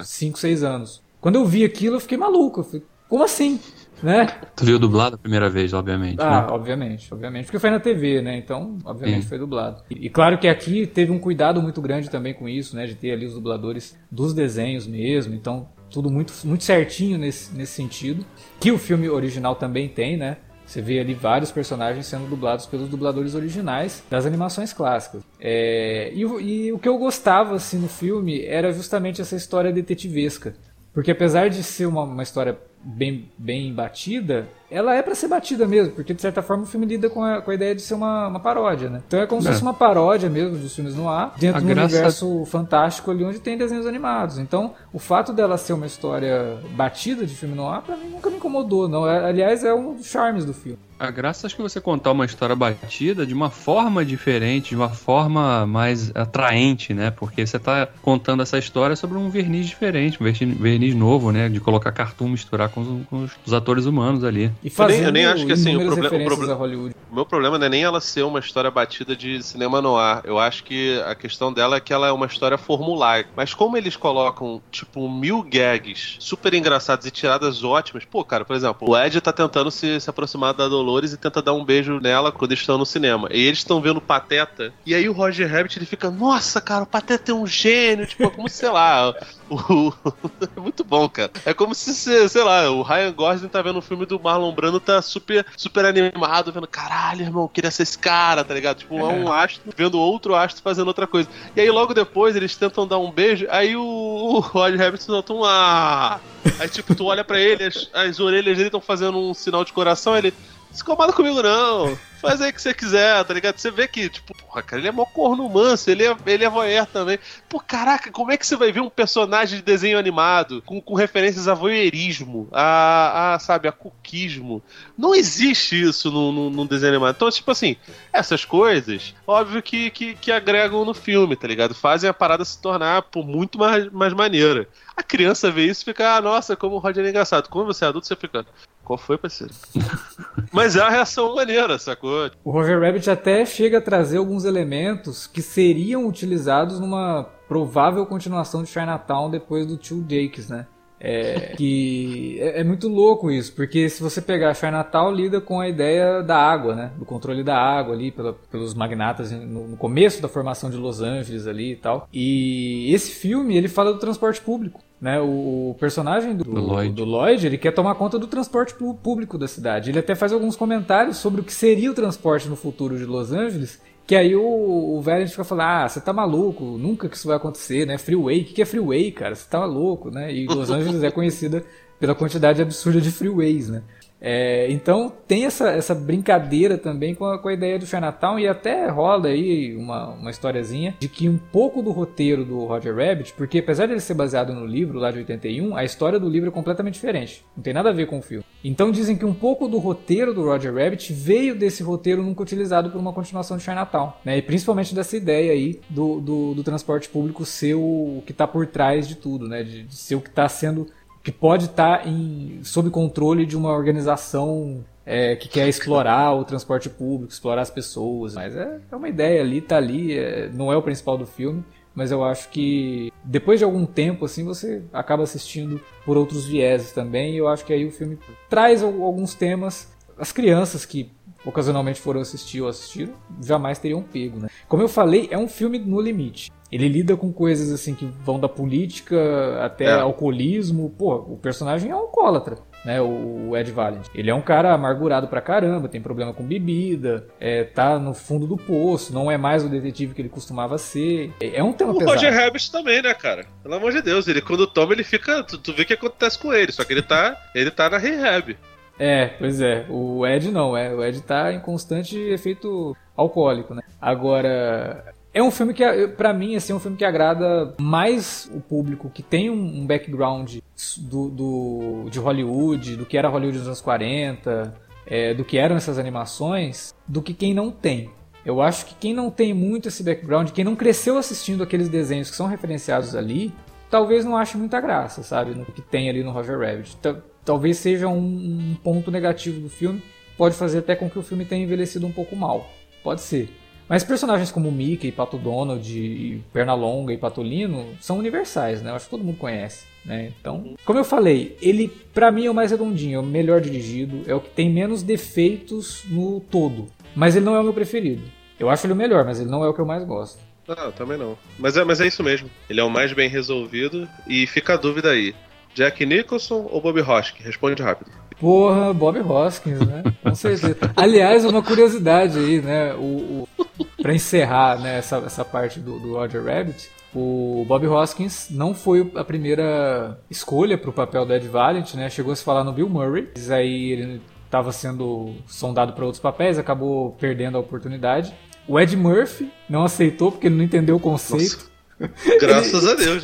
5, 6 anos. Quando eu vi aquilo, eu fiquei maluco. Eu falei, como assim? Né? Tu viu dublado a primeira vez, obviamente. Ah, né? obviamente, obviamente. Porque foi na TV, né? Então, obviamente, Sim. foi dublado. E, e, claro que aqui teve um cuidado muito grande também com isso, né? De ter ali os dubladores dos desenhos mesmo. Então, tudo muito, muito certinho nesse, nesse sentido. Que o filme original também tem, né? Você vê ali vários personagens sendo dublados pelos dubladores originais das animações clássicas. É, e, e, o que eu gostava assim no filme era justamente essa história detetivesca. Porque apesar de ser uma, uma história bem, bem batida, ela é para ser batida mesmo, porque de certa forma o filme lida com a, com a ideia de ser uma, uma paródia, né? Então é como é. se fosse uma paródia mesmo dos filmes no ar, dentro do graça... universo fantástico ali onde tem desenhos animados. Então, o fato dela ser uma história batida de filme no ar, pra mim nunca me incomodou, não. É, aliás, é um dos charmes do filme. A graça acho que você contar uma história batida de uma forma diferente, de uma forma mais atraente, né? Porque você está contando essa história sobre um verniz diferente, um verniz novo, né? De colocar cartoon, misturar com os, com os atores humanos ali. E fazendo eu nem, eu nem acho que assim, o, proble o, proble o meu problema não é nem ela ser uma história batida de cinema no ar. Eu acho que a questão dela é que ela é uma história formular. Mas como eles colocam, tipo, mil gags super engraçados e tiradas ótimas, pô, cara, por exemplo, o Ed tá tentando se, se aproximar da Dolores e tenta dar um beijo nela quando eles estão no cinema. E eles estão vendo o Pateta. E aí o Roger Rabbit ele fica, nossa, cara, o Pateta é um gênio. Tipo, como sei lá. O... é muito bom, cara. É como se, sei lá, o Ryan Gosling tá vendo um filme do Marlon Brando, tá super, super animado, vendo, caralho, irmão, queria ser esse cara, tá ligado? Tipo, é um astro vendo outro astro fazendo outra coisa. E aí logo depois eles tentam dar um beijo, aí o, o Roger Rabbit solta um ah. Aí tipo, tu olha para ele, as, as orelhas dele estão fazendo um sinal de coração, ele se incomoda comigo, não. Faz aí o que você quiser, tá ligado? Você vê que, tipo, porra, cara, ele é mó corno manso, ele é, ele é voyeur também. Pô, caraca, como é que você vai ver um personagem de desenho animado com, com referências a voyeurismo, a, a, sabe, a cuquismo? Não existe isso no, no, desenho animado. Então, tipo assim, essas coisas, óbvio que, que, que agregam no filme, tá ligado? Fazem a parada se tornar, pô, muito mais, mais maneira. A criança vê isso e fica, ah, nossa, como o Roger é engraçado. Quando você é adulto, você fica, qual foi, parceiro? Mas é uma reação maneira, sacou? O Roger Rabbit até chega a trazer alguns elementos que seriam utilizados numa provável continuação de Chinatown depois do Two Jakes, né? É, que é, é, muito louco isso, porque se você pegar Chinatown lida com a ideia da água, né? Do controle da água ali pela, pelos magnatas no, no, começo da formação de Los Angeles ali e tal. E esse filme ele fala do transporte público. Né, o personagem do, do, Lloyd. do Lloyd, ele quer tomar conta do transporte público da cidade. Ele até faz alguns comentários sobre o que seria o transporte no futuro de Los Angeles que aí o, o velho fica falando, ah, você tá maluco, nunca que isso vai acontecer, né? Freeway, o que, que é freeway, cara? Você tá maluco, né? E Los Angeles é conhecida pela quantidade absurda de freeways, né? É, então tem essa, essa brincadeira também com a, com a ideia do Chinatown e até rola aí uma, uma historiazinha de que um pouco do roteiro do Roger Rabbit, porque apesar de ele ser baseado no livro lá de 81, a história do livro é completamente diferente. Não tem nada a ver com o filme. Então dizem que um pouco do roteiro do Roger Rabbit veio desse roteiro nunca utilizado por uma continuação de Chinatown. Né? E principalmente dessa ideia aí do, do, do transporte público ser o, que está por trás de tudo, né? de, de ser o que está sendo que pode estar tá em, sob controle de uma organização é, que quer explorar o transporte público, explorar as pessoas. Mas é, é uma ideia ali, tá ali, é, não é o principal do filme. Mas eu acho que depois de algum tempo, assim, você acaba assistindo por outros vieses também. E eu acho que aí o filme traz alguns temas. As crianças que ocasionalmente foram assistir ou assistiram, jamais teriam pego, né? Como eu falei, é um filme no limite. Ele lida com coisas assim que vão da política até é. alcoolismo. Pô, o personagem é um alcoólatra. Né, o Ed Valent. Ele é um cara amargurado pra caramba, tem problema com bebida, é, tá no fundo do poço, não é mais o detetive que ele costumava ser. É, é um tema o pesado. O Roger Rabbit também, né, cara? Pelo amor de Deus, ele quando toma, ele fica. Tu, tu vê o que acontece com ele, só que ele tá, ele tá na rehab. É, pois é. O Ed não, é. O Ed tá em constante efeito alcoólico, né? Agora, é um filme que, para mim, assim, é um filme que agrada mais o público que tem um background do, do, de Hollywood, do que era Hollywood nos anos 40, é, do que eram essas animações, do que quem não tem. Eu acho que quem não tem muito esse background, quem não cresceu assistindo aqueles desenhos que são referenciados ali, talvez não ache muita graça, sabe? No que tem ali no Roger Rabbit. Talvez seja um, um ponto negativo do filme, pode fazer até com que o filme tenha envelhecido um pouco mal. Pode ser. Mas personagens como Mickey, Pato Donald, e Pernalonga e Patolino são universais, né? Eu acho que todo mundo conhece. Né? Então, como eu falei, ele para mim é o mais redondinho, é o melhor dirigido, é o que tem menos defeitos no todo. Mas ele não é o meu preferido. Eu acho ele o melhor, mas ele não é o que eu mais gosto. Não, também não. Mas é, mas é isso mesmo. Ele é o mais bem resolvido e fica a dúvida aí. Jack Nicholson ou Bob Hoskins? Responde rápido. Porra, Bob Hoskins, né? Com certeza. Aliás, uma curiosidade aí, né? O, o, pra encerrar né, essa, essa parte do, do Roger Rabbit, o Bob Hoskins não foi a primeira escolha para o papel do Ed Valiant, né? Chegou a se falar no Bill Murray, mas aí ele estava sendo sondado para outros papéis, acabou perdendo a oportunidade. O Ed Murphy não aceitou porque ele não entendeu o conceito. Nossa. Graças a Deus,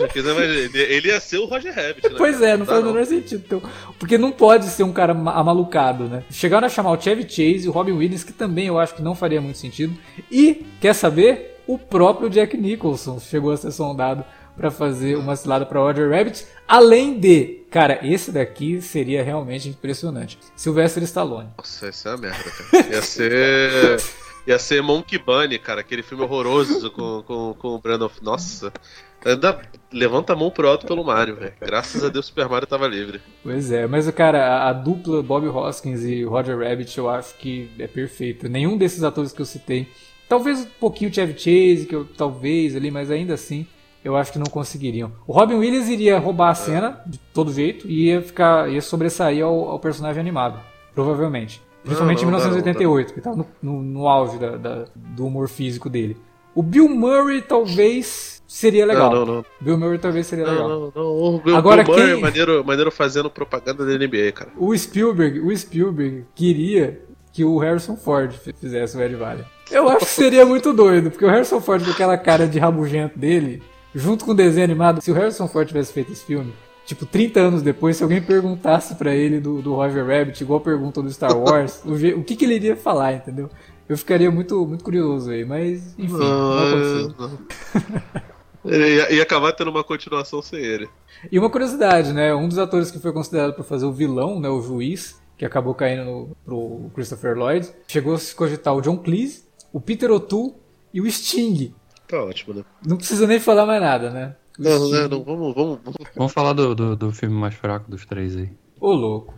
ele ia ser o Roger Rabbit. Né? Pois é, não, faz o menor sentido. Então, porque não pode ser um cara amalucado, né? Chegaram a chamar o Chevy Chase e o Robin Williams, que também eu acho que não faria muito sentido. E, quer saber? O próprio Jack Nicholson chegou a ser sondado para fazer uma cilada para Roger Rabbit. Além de, cara, esse daqui seria realmente impressionante. Sylvester Stallone. Nossa, isso é uma merda, cara. Ia ser. Ia ser Monkey Bunny, cara, aquele filme horroroso com, com, com o Brandon. Nossa. Ainda levanta a mão pro alto pelo Mario, velho. Graças a Deus o Super Mario tava livre. Pois é, mas cara, a, a, dupla Bob Hoskins e Roger Rabbit eu acho que é perfeita. Nenhum desses atores que eu citei. Talvez um pouquinho o Chevy Chase, que eu talvez ali, mas ainda assim eu acho que não conseguiriam. O Robin Williams iria roubar a cena de todo jeito e ia ficar ia sobressair ao, ao personagem animado, provavelmente. Principalmente não, não, em 1988, não, que estava no, no, no, auge da, da, do humor físico dele. O Bill Murray talvez seria legal. Não, não, não. Bill Murray talvez seria legal. Não, não, O Bill, Agora, Bill Murray quem... é maneiro, maneiro fazendo propaganda da NBA, cara. O Spielberg, o Spielberg queria que o Harrison Ford fizesse o Ed Valley. Eu acho que seria muito doido, porque o Harrison Ford com aquela cara de rabugento dele, junto com o desenho animado, se o Harrison Ford tivesse feito esse filme, tipo, 30 anos depois, se alguém perguntasse para ele do, do Roger Rabbit, igual pergunta do Star Wars, o, o, que, que ele iria falar, entendeu? Eu ficaria muito, muito curioso aí, mas enfim, não, não aconteceu. Não. ia, ia acabar tendo uma continuação sem ele. E uma curiosidade, né? Um dos atores que foi considerado para fazer o vilão, né, o juiz, que acabou caindo no, pro Christopher Lloyd, chegou a se cogitar o John Cleese, o Peter O'Toole e o Sting. Tá ótimo, né? Não precisa nem falar mais nada, né? Não, não, não, vamos, vamos, vamos. Vamos falar do, do, do filme mais fraco dos três aí. Ô, louco.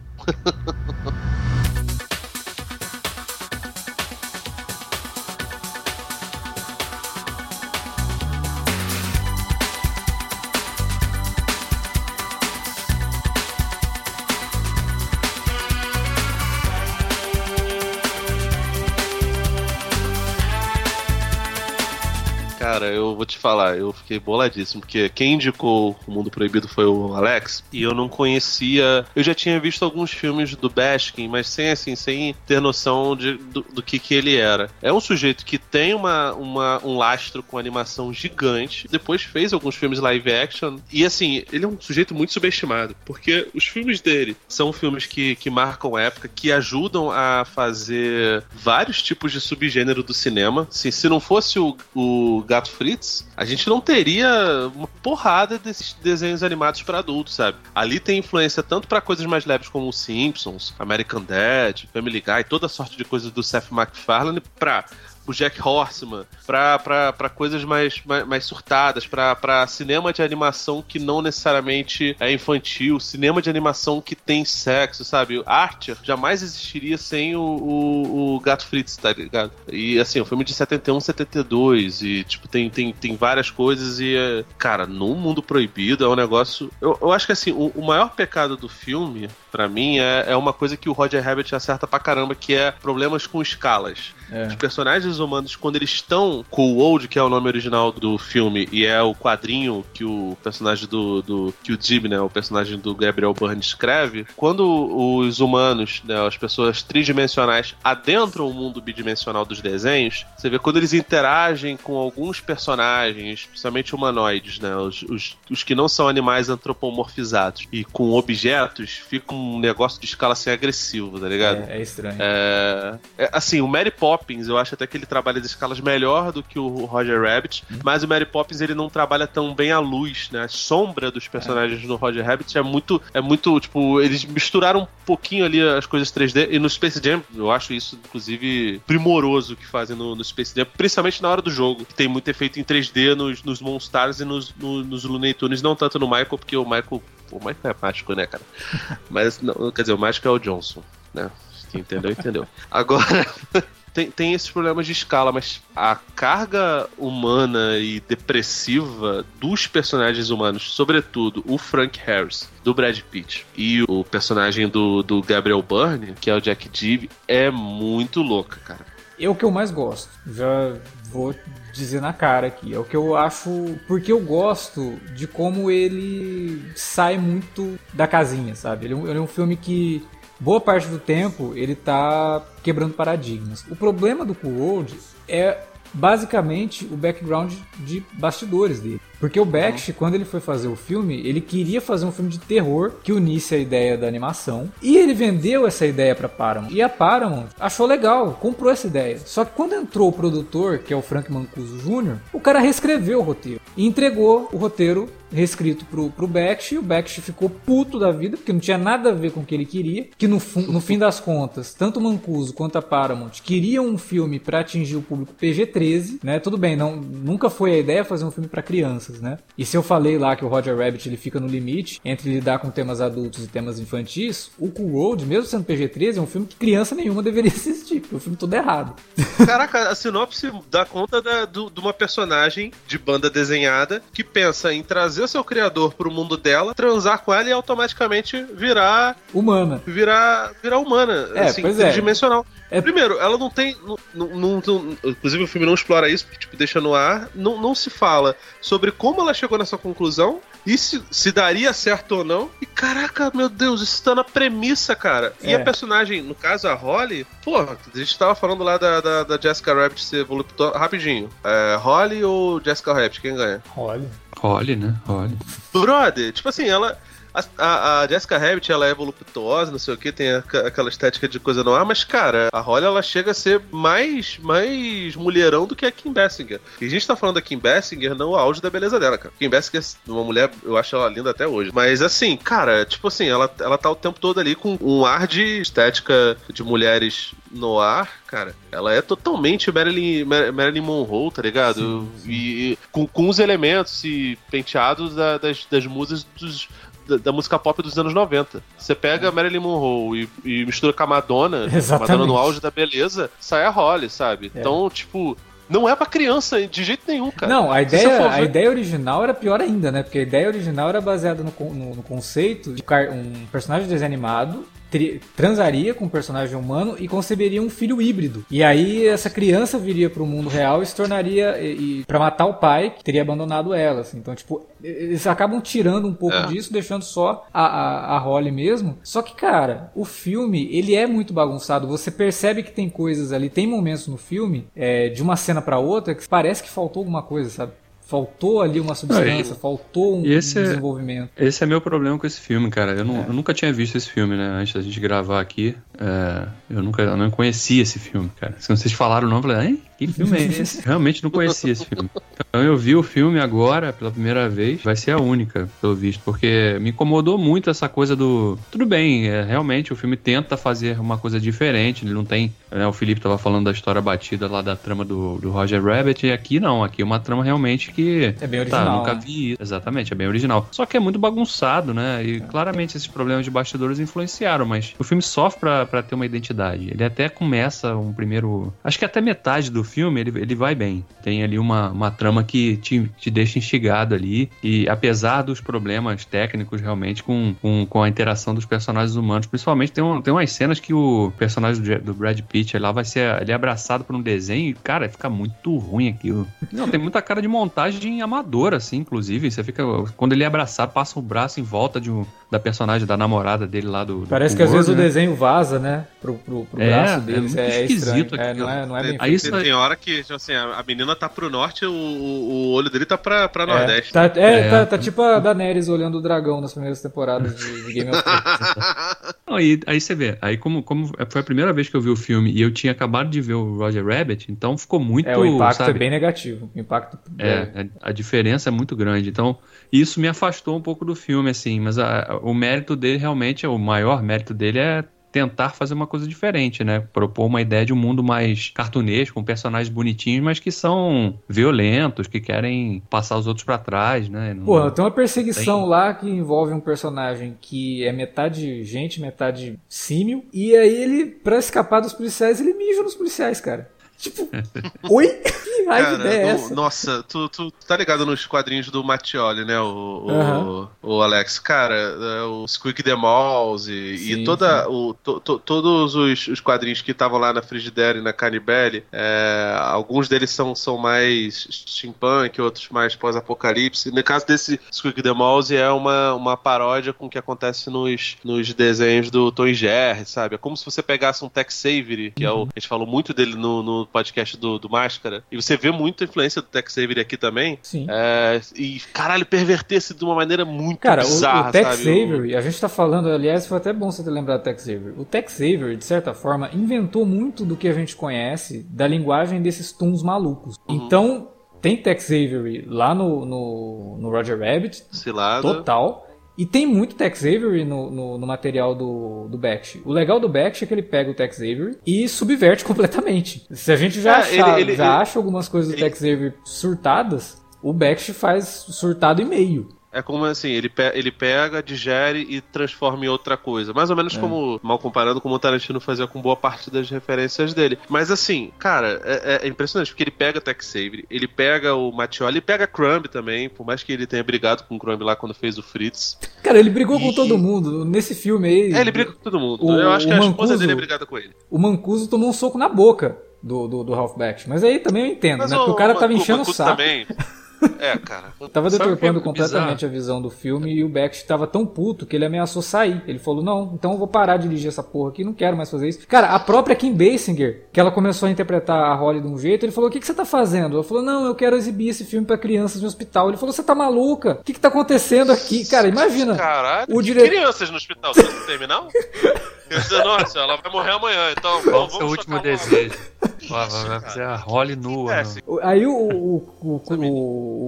Vou te falar, eu fiquei boladíssimo, porque quem indicou o Mundo Proibido foi o Alex, e eu não conhecia. Eu já tinha visto alguns filmes do Baskin, mas sem assim, sem ter noção de, do, do que, que ele era. É um sujeito que tem uma, uma, um lastro com animação gigante, depois fez alguns filmes live action, e assim, ele é um sujeito muito subestimado, porque os filmes dele são filmes que, que marcam época, que ajudam a fazer vários tipos de subgênero do cinema. Assim, se não fosse o, o Gato Fritz, a gente não teria uma porrada desses desenhos animados para adultos, sabe? Ali tem influência tanto para coisas mais leves como os Simpsons, American Dad, Family Guy, toda sorte de coisas do Seth MacFarlane, pra o Jack Horseman, pra coisas mais, mais, mais surtadas, pra cinema de animação que não necessariamente é infantil, cinema de animação que tem sexo, sabe? Archer jamais existiria sem o, o, o Gato Fritz, tá ligado? E assim, o filme de 71, 72, e tipo, tem, tem, tem várias coisas e, cara, no mundo proibido é um negócio. Eu, eu acho que assim, o, o maior pecado do filme, para mim, é, é uma coisa que o Roger Rabbit acerta pra caramba, que é problemas com escalas. É. Os personagens humanos, quando eles estão com o Old, que é o nome original do filme, e é o quadrinho que o personagem do. do que o Jim, né? O personagem do Gabriel Byrne escreve, quando os humanos, né, as pessoas tridimensionais, adentram o mundo bidimensional dos desenhos, você vê quando eles interagem com alguns personagens, principalmente humanoides, né? Os, os, os que não são animais antropomorfizados e com objetos, fica um negócio de escala assim agressivo, tá ligado? É, é estranho. É, é, assim, o Mary Poppins Poppins, eu acho até que ele trabalha as escalas melhor do que o Roger Rabbit, uhum. mas o Mary Poppins ele não trabalha tão bem a luz, né? A sombra dos personagens é. no Roger Rabbit é muito, é muito, tipo, eles misturaram um pouquinho ali as coisas 3D e no Space Jam, eu acho isso, inclusive, primoroso que fazem no, no Space Jam, principalmente na hora do jogo, que tem muito efeito em 3D nos, nos Monstars e nos, no, nos Looney Tunes, não tanto no Michael, porque o Michael, o Michael é mágico, né, cara? Mas, não, quer dizer, o mágico é o Johnson, né? Quem entendeu, entendeu. Agora, tem, tem esses problemas de escala, mas a carga humana e depressiva dos personagens humanos, sobretudo o Frank Harris, do Brad Pitt, e o personagem do, do Gabriel Byrne, que é o Jack Deeb, é muito louca, cara. é o que eu mais gosto. Já vou dizer na cara aqui. É o que eu acho. Porque eu gosto de como ele sai muito da casinha, sabe? Ele é um, ele é um filme que. Boa parte do tempo ele tá quebrando paradigmas. O problema do Cool World é basicamente o background de bastidores dele. Porque o Bakshi, quando ele foi fazer o filme, ele queria fazer um filme de terror que unisse a ideia da animação. E ele vendeu essa ideia pra Paramount. E a Paramount achou legal, comprou essa ideia. Só que quando entrou o produtor, que é o Frank Mancuso Jr., o cara reescreveu o roteiro. E entregou o roteiro reescrito pro, pro Bakshi. O Bakshi ficou puto da vida, porque não tinha nada a ver com o que ele queria. Que no, no fim das contas, tanto o Mancuso quanto a Paramount queriam um filme para atingir o público PG-13, né? Tudo bem, não, nunca foi a ideia fazer um filme para crianças, né? E se eu falei lá que o Roger Rabbit ele fica no limite entre lidar com temas adultos e temas infantis, o Cool Road, mesmo sendo PG-13, é um filme que criança nenhuma deveria assistir, porque o filme todo errado. Caraca, a sinopse dá conta da, do, de uma personagem de banda desenhada que pensa em trazer seu criador pro mundo dela, transar com ela e automaticamente virar humana. Virar, virar humana, é, assim, pois é. tridimensional. É. Primeiro, ela não tem. Não, não, não, inclusive o filme não explora isso, porque tipo, deixa no ar. Não, não se fala sobre como ela chegou nessa conclusão e se, se daria certo ou não. E caraca, meu Deus, isso tá na premissa, cara. E É. a personagem, no caso a Holly, porra, a gente tava falando lá da, da, da Jessica Rabbit ser voluptuosa. Rapidinho. É, Holly ou Jessica Rabbit? Quem ganha? Olha. Olhe, né? Olhe. Brother, tipo assim, ela. A, a, Jessica Rabbit, ela é voluptuosa, não sei o que, tem a- aquela estética de coisa no ar, mas, cara, a Holly, ela chega a ser mais, mais mulherão do que a Kim Basinger. E a gente tá falando da Kim Basinger no auge da beleza dela, cara. Kim Basinger é uma mulher, eu acho ela linda até hoje. Mas, assim, cara, tipo assim, ela, ela tá o tempo todo ali com um ar de estética de mulheres no ar, cara. Ela é totalmente Marilyn, Mar- Marilyn Monroe, tá ligado? E, e com, com os elementos e penteados da- das, das musas dos da, da música pop dos anos 90. Você pega a Marilyn Monroe e, e mistura com a Madonna, Exatamente. Madonna no auge da beleza, sai a Holly, sabe? É. Então, tipo, não é pra criança de jeito nenhum, cara. Não, a ideia, for a ideia original era pior ainda, né? Porque a ideia original era baseada no, no- no conceito de um personagem de desenho animado tri- transaria com um personagem humano e conceberia um filho híbrido. E aí essa criança viria pro mundo real e se tornaria para matar o pai que teria abandonado ela. assim. Então, tipo, eles acabam tirando um pouco É. disso, deixando só a, a, a Holly mesmo. Só que, cara, o filme, ele é muito bagunçado. Você percebe que tem coisas ali, tem momentos no filme, é, de uma cena pra outra, que parece que faltou alguma coisa, sabe? Faltou ali uma substância, faltou um, esse é- desenvolvimento. Esse é meu problema com esse filme, cara. Eu, não- É. eu nunca tinha visto esse filme, né? Antes da gente gravar aqui. É, eu nunca eu não conhecia esse filme, cara. Se vocês falaram o nome, eu falei, hein? Que filme é esse? Realmente não conhecia esse filme. Então eu vi o filme agora, pela primeira vez. Vai ser a única, pelo visto. Porque me incomodou muito essa coisa do. Tudo bem, é, realmente o filme tenta fazer uma coisa diferente. Ele não tem. né, o Felipe tava falando da história batida lá da trama do, do Roger Rabbit. E aqui não. Aqui é uma trama realmente que. É bem Tá, original. nunca né? vi isso. Exatamente, é bem original. Só que é muito bagunçado, né? E claramente esses problemas de bastidores influenciaram, mas o filme sofre pra, pra ter uma identidade. Ele até começa um primeiro. Acho que até metade do filme ele, ele vai bem. Tem ali uma, uma trama que te, te deixa instigado ali. E apesar dos problemas técnicos realmente com, com, com a interação dos personagens humanos, principalmente tem, um, tem umas cenas que o personagem do, do Brad Pitt lá vai ser ele é abraçado por um desenho e, cara, fica muito ruim aquilo. Não, tem muita cara de montagem amadora, assim, inclusive. Você fica. Quando ele é abraçado, passa o braço em volta de um, da personagem, da namorada dele lá do. do Parece que às vezes o né? desenho vaza, né? Pro, pro, pro É, braço é deles. muito É, esquisito. É, aquilo. não, é, não é bem Aí feito. isso- Tem hora que, tipo assim, a a menina tá pro norte, o, o, o olho dele tá pra, pra É, nordeste. tá, é, É. Tá, tá tipo a Daenerys olhando o dragão nas primeiras temporadas de, de Game of Thrones. Não, e aí você vê, aí como, como foi a primeira vez que eu vi o filme e eu tinha acabado de ver o Roger Rabbit, então ficou muito. É, o impacto sabe, é bem negativo. O impacto É, a, a diferença é muito grande. Então, isso me afastou um pouco do filme, assim. Mas a- o mérito dele, realmente, o maior mérito dele é tentar fazer uma coisa diferente, né? Propor uma ideia de um mundo mais cartunesco, com personagens bonitinhos, mas que são violentos, que querem passar os outros pra trás, né? Não- Porra, tem uma perseguição Tem. lá que envolve um personagem que é metade gente, metade símil. E aí ele, pra escapar dos policiais, ele mija nos policiais, cara. Tipo, oi? Que raiva Cara, ideia é essa? nossa, tu, tu tá ligado nos quadrinhos do Mattioli, né? O, o, Aham. o Alex. Cara, é, o Squeak the Mouse e, Sim, e toda, o, to- to- todos os, os quadrinhos que estavam lá na Frigidaire e na Canibelli, é, alguns deles são, são mais steampunk, outros mais pós-apocalipse. No caso desse Squeak the Mouse, é uma, uma paródia com o que acontece nos, nos desenhos do Tom Jerry, sabe? É como se você pegasse um Tex Avery, que é Uhum. o. A gente falou muito dele no, no podcast do, do Máscara, e você vê muita influência do Tex Avery aqui também. Sim. É, e, caralho, perverter-se de uma maneira muito Cara, o, bizarra, o Tex sabe? O- Avery, a gente tá falando, aliás, foi até bom você ter lembrado do Tex Avery. O Tex Avery, de certa forma, inventou muito do que a gente conhece da linguagem desses tuns malucos. Uhum. Então, tem Tex Avery lá no, no, no Roger Rabbit, Cilada. total. E tem muito Tex Avery no, no, no material do, do Bakshi. O legal do Bakshi é que ele pega o Tex Avery e subverte completamente. Se a gente já, É, achar- ele- ele- já ele- acha algumas coisas do Tex Avery surtadas, o Bakshi faz surtado e meio. É como assim, ele, pe- ele pega, digere e transforma em outra coisa. Mais ou menos É. como, mal comparando, como o Tarantino fazia com boa parte das referências dele. Mas assim, cara, é, é impressionante, porque ele pega Tex Avery, ele pega o Mattioli, ele pega Crumb também, por mais que ele tenha brigado com o Crumb lá quando fez o Fritz. Cara, ele brigou com E- todo mundo. Nesse filme aí. É, ele briga com todo mundo. O- Eu acho que o a esposa dele é brigada com ele. O Mancuso tomou um soco na boca do, do, do Ralph. Mas aí também eu entendo, né? Porque o cara tava enchendo o Mancuso saco. Também. É, cara. Tava é deturpando completamente a visão do filme e o Bakshi tava tão puto que ele ameaçou sair. Ele falou: Não, então eu vou parar de dirigir essa porra aqui, não quero mais fazer isso. Cara, a própria Kim Basinger, que ela começou a interpretar a Holly de um jeito, ele falou: O que, que você tá fazendo? Ela falou: Não, eu quero exibir esse filme pra crianças no hospital. Ele falou: Você tá maluca? O que, que tá acontecendo aqui? Cara, imagina. Caralho, o dire- crianças no hospital, você não terminal? Eu disse, nossa, ela vai morrer amanhã, então Qual o vamos seu último desejo? Vai fazer a role nua. É, se- Aí o, o, o, o,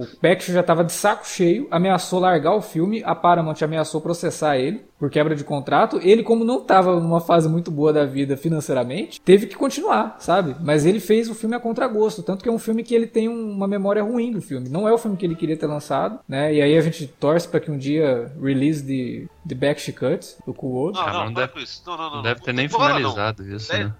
o Bakshi já tava de saco cheio, ameaçou largar o filme, a Paramount ameaçou processar ele por quebra de contrato. Ele, como não tava numa fase muito boa da vida financeiramente, teve que continuar, sabe? Mas ele fez o filme a contragosto, tanto que é um filme que ele tem um- uma memória ruim do filme. Não é o filme que ele queria ter lançado, né? E aí a gente torce para que um dia release de The Bakshi Cut, do Cool World. Não, Ah, não, não para deve-. Não, não, não. Não deve ter nem não. finalizado isso, É, né?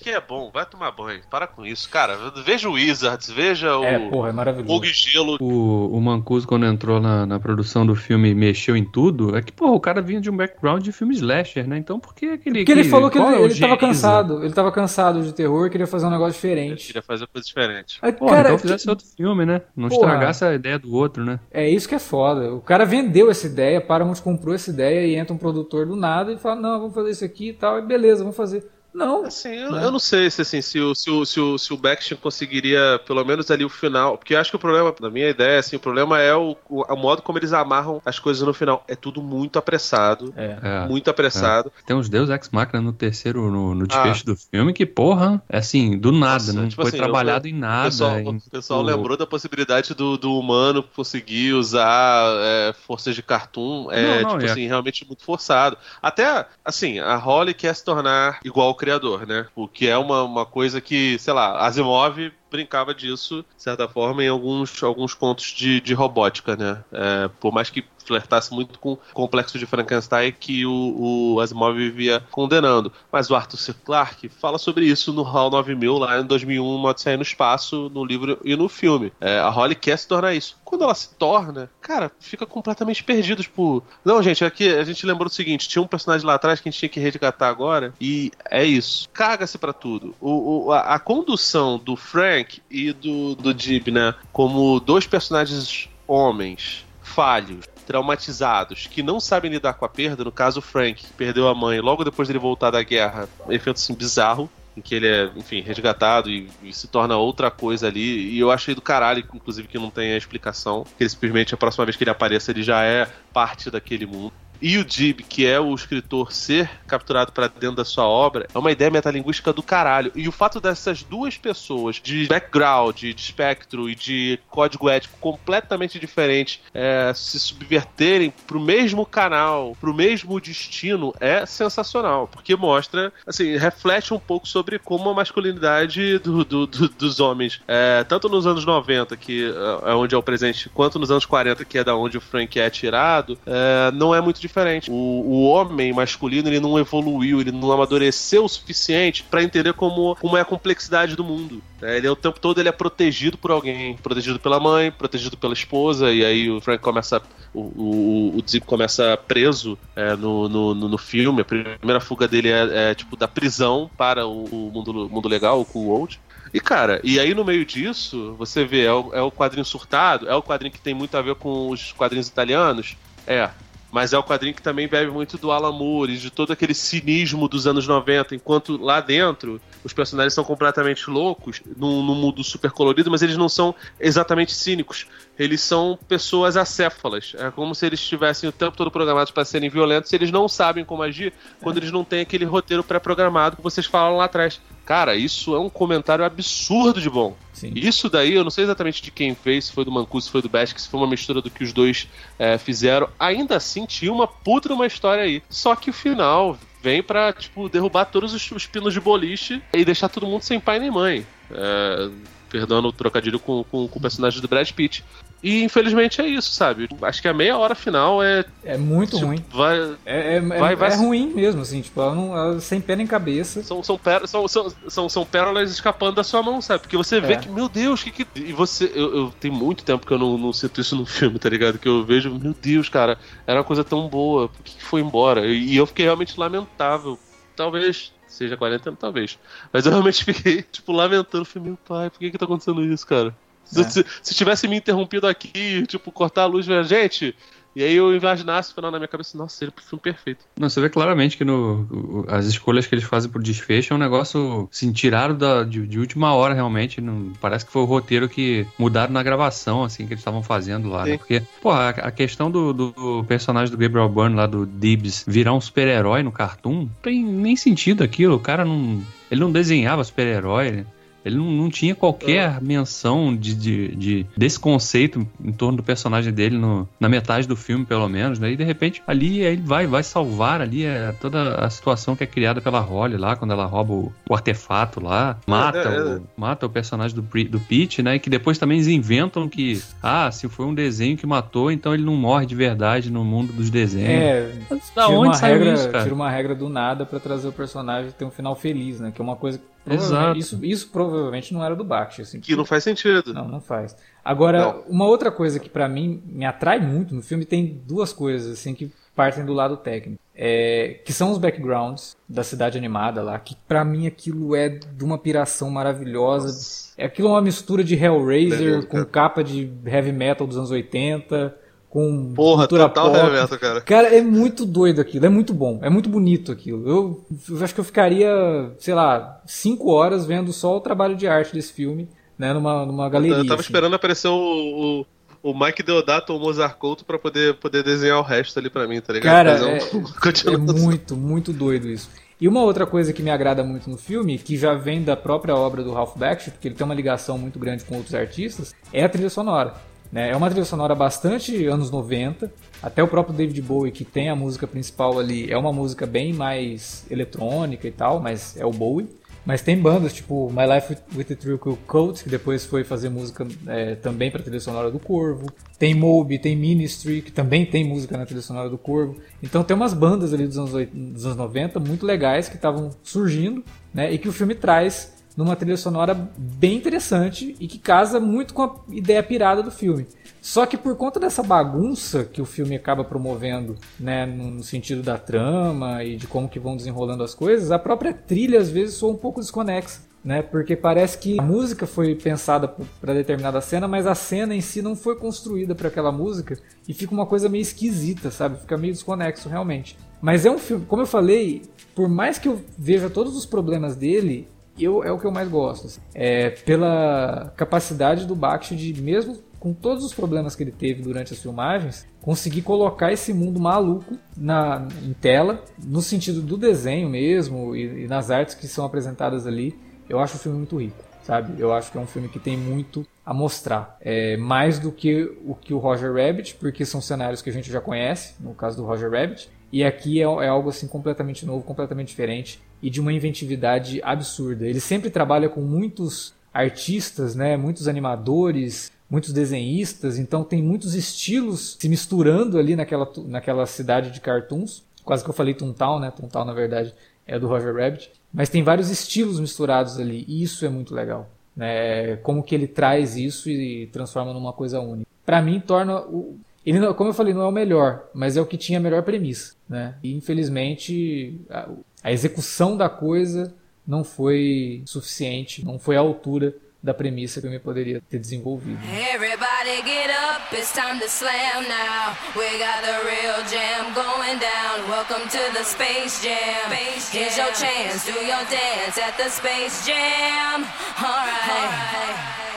Que é bom, vai tomar banho. Para com isso. Cara, veja o Wizards, veja o É, porra, é maravilhoso. E Gelo. O, o Mancuso, quando entrou na, na produção do filme e mexeu em tudo, é que, pô, o cara vinha de um background de filme slasher, né? Então por que aquele. Porque ele falou que ele, é o ele tava cansado, ele tava cansado de terror e queria fazer um negócio diferente. queria fazer coisa diferente. Aí, Pô, cara, então fizesse outro filme, né? Não Porra. estragasse a ideia do outro, né? É isso que é foda. O cara vendeu essa ideia, Paramount comprou essa ideia e entra um produtor do nada e fala: Não, vamos fazer isso aqui e tal, e beleza, vamos fazer. Não, Assim, eu, Né? eu não sei se, assim, se, o, se, o, se, o, se o Backstreet conseguiria, pelo menos ali o final. Porque eu acho que o problema, na minha ideia, assim, o problema é o, o, o modo como eles amarram as coisas no final. É tudo muito apressado. é. É. Muito apressado. Tem uns Deus Ex Machina no terceiro, no, no desfecho do filme, que, porra, é assim, do nada, Nossa, não tipo foi assim, trabalhado eu- em O nada. pessoal, em- o pessoal o- lembrou da possibilidade do, do humano conseguir usar é, forças de cartoon. É, Não, não, tipo é- assim, realmente muito forçado. Até, assim, a Holly quer se tornar igual criador, né? O que é uma, uma coisa que, sei lá, Asimov brincava disso, de certa forma, em alguns, alguns contos de, de robótica, né? É, por mais que flertasse muito com o complexo de Frankenstein que o, o Asimov vivia condenando. Mas o Arthur C. Clarke fala sobre isso no HAL 9000, lá em 2001, Uma Odisseia no Espaço, no livro e no filme. É, a Holly quer se tornar isso. Quando ela se torna, cara, fica completamente perdido. Tipo, não, gente, aqui a gente lembrou do seguinte: tinha um personagem lá atrás que a gente tinha que resgatar agora, e é isso. Caga-se pra tudo. O, o- a, a condução do Frank e do, do Jib, né, como dois personagens homens, falhos, traumatizados, que não sabem lidar com a perda, no caso o Frank, que perdeu a mãe logo depois dele voltar da guerra, um efeito assim bizarro, em que ele é, enfim, resgatado e, e se torna outra coisa ali. E eu achei do caralho, inclusive, que não tem a explicação. Que ele simplesmente, a próxima vez que ele apareça, ele já é parte daquele mundo. E o Jib, que é o escritor, ser capturado para dentro da sua obra, é uma ideia metalinguística do caralho. E o fato dessas duas pessoas, de background, de espectro e de código ético completamente diferentes, é, se subverterem pro mesmo canal, pro mesmo destino, é sensacional. Porque mostra, assim, reflete um pouco sobre como a masculinidade do- do- do- dos homens, é, tanto nos anos 90, que é onde é o presente, quanto nos anos 40, que é da onde o Frank é tirado, é, não é muito diferente. O, o homem masculino ele não evoluiu, ele não amadureceu o suficiente para entender como, como é a complexidade do mundo. É, ele é o tempo todo ele é protegido por alguém, protegido pela mãe, protegido pela esposa, e aí o Frank começa. O, o, o Zip começa preso é, no, no, no, filme. A primeira fuga dele é, é tipo da prisão para o, o mundo, mundo legal, o Cool World. E, cara, e aí no meio disso, você vê, é o, é o quadrinho surtado, é o quadrinho que tem muito a ver com os quadrinhos italianos. É, mas é o quadrinho que também bebe muito do Alan Moore de todo aquele cinismo dos anos 90, enquanto lá dentro os personagens são completamente loucos, num, num mundo super colorido, mas eles não são exatamente cínicos. Eles são pessoas acéfalas. É como se eles estivessem o tempo todo programados para serem violentos e eles não sabem como agir quando eles não têm aquele roteiro pré-programado que vocês falaram lá atrás. Cara, isso é um comentário absurdo de bom. Sim. Isso daí, eu não sei exatamente de quem fez, se foi do Mancuso, se foi do Bash, se foi uma mistura do que os dois é, fizeram. Ainda assim, tinha uma puta uma história aí. Só que o final vem pra, tipo, derrubar todos os, os pinos de boliche e deixar todo mundo sem pai nem mãe. É, perdão o trocadilho com, com, com, o personagem do Brad Pitt. E infelizmente é isso, sabe? Acho que a meia hora final é. É muito tipo, ruim. Vai, é, é, vai, é vai, é ruim mesmo, assim, tipo, ela não, ela sem pé nem cabeça. São, são, são, são, são, são pérolas escapando da sua mão, sabe? Porque você vê é. que, meu Deus, que que. E você. Eu, eu tem muito tempo que eu não, não sinto isso no filme, tá ligado? Que eu vejo, meu Deus, cara, era uma coisa tão boa, por que, que foi embora? E, e eu fiquei realmente lamentável. Talvez seja 40 anos, talvez. Mas eu realmente fiquei, tipo, lamentando. Falei, meu pai, por que que tá acontecendo isso, cara? Se, é. se, se, tivesse me interrompido aqui, tipo, cortar a luz, gente, e aí eu imaginasse o final na minha cabeça, nossa, seria o filme perfeito. Não, você vê claramente que no, as escolhas que eles fazem pro desfecho é um negócio, assim, tiraram da, de, de última hora, realmente. Não, parece que foi o roteiro que mudaram na gravação, assim, que eles estavam fazendo lá, né? Porque, pô, a, a questão do, do, personagem do Gabriel Byrne lá, do Dibs, virar um super-herói no cartoon, não tem nem sentido aquilo. O cara não... Ele não desenhava super-herói, né? Ele não, não tinha qualquer é. menção de, de, de, desse conceito em torno do personagem dele no, na metade do filme, pelo menos, né? E de repente ali ele vai, vai salvar ali é, toda a situação que é criada pela Holly lá, quando ela rouba o, o artefato lá, mata, é, é, o, mata o personagem do, do Pete, né? E que depois também eles inventam que, ah, se foi um desenho que matou, então ele não morre de verdade no mundo dos desenhos. É, da onde uma regra, isso, cara? Tira uma regra do nada para trazer o personagem ter um final feliz, né? Que é uma coisa Exato. Isso, isso provavelmente não era do Bakshi. Assim, que não faz sentido. Não, não faz. Agora, não. uma outra coisa que para mim me atrai muito no filme tem duas coisas assim que partem do lado técnico. É, que são os backgrounds da cidade animada lá, que para mim aquilo é de uma piração maravilhosa. Nossa. É aquilo é uma mistura de Hellraiser com capa de heavy metal dos anos 80 com Porra, total pop. Metal, cara. Cara, é muito doido aquilo, é muito bom, é muito bonito aquilo. Eu, eu, acho que eu ficaria, sei lá, cinco horas vendo só o trabalho de arte desse filme, né, numa, numa galeria. Eu, tava assim. esperando aparecer o, o, o, Mike Deodato ou o Mozart Couto pra poder, poder desenhar o resto ali pra mim, tá ligado? Cara, é, é muito, muito doido isso. E uma outra coisa que me agrada muito no filme, que já vem da própria obra do Ralph Bakshi, porque ele tem uma ligação muito grande com outros artistas, é a trilha sonora. Né? É uma trilha sonora bastante anos 90. Até o próprio David Bowie, que tem a música principal ali, é uma música bem mais eletrônica e tal, mas é o Bowie. Mas tem bandas tipo My Life with the True Coat, que depois foi fazer música é, também para a trilha sonora do Corvo. Tem Moby, tem Ministry, que também tem música na trilha sonora do Corvo. Então tem umas bandas ali dos anos, dos anos 90 muito legais que estavam surgindo né, e que o filme traz numa trilha sonora bem interessante e que casa muito com a ideia pirada do filme. Só que por conta dessa bagunça que o filme acaba promovendo, né, no sentido da trama e de como que vão desenrolando as coisas, a própria trilha às vezes soa um pouco desconexa, né? Porque parece que a música foi pensada para determinada cena, mas a cena em si não foi construída para aquela música e fica uma coisa meio esquisita, sabe? Fica meio desconexo realmente. Mas é um filme, como eu falei, por mais que eu veja todos os problemas dele, eu, é o que eu mais gosto. Assim. É, pela capacidade do Bakshi de, mesmo com todos os problemas que ele teve durante as filmagens, conseguir colocar esse mundo maluco na, em tela, no sentido do desenho mesmo e, e nas artes que são apresentadas ali. Eu acho o filme muito rico, sabe? Eu acho que é um filme que tem muito a mostrar. É, mais do que o que o Roger Rabbit, porque são cenários que a gente já conhece, no caso do Roger Rabbit, e aqui é, é algo assim completamente novo, completamente diferente e de uma inventividade absurda. Ele sempre trabalha com muitos artistas, né, muitos animadores, muitos desenhistas, então tem muitos estilos se misturando ali naquela, naquela cidade de cartoons. Quase que eu falei Toontown, né? Toontown, na verdade, é do Roger Rabbit. Mas tem vários estilos misturados ali, e isso é muito legal. Né? Como que ele traz isso e transforma numa coisa única. Para mim, torna o, ele, como eu falei, não é o melhor, mas é o que tinha a melhor premissa, né? E infelizmente a, a execução da coisa não foi suficiente, não foi à altura da premissa que eu me poderia ter desenvolvido. Everybody get up, it's time to slam now. We got the real jam going down. Welcome to the Space Jam. Here's your chance, do your dance at the Space Jam. All right.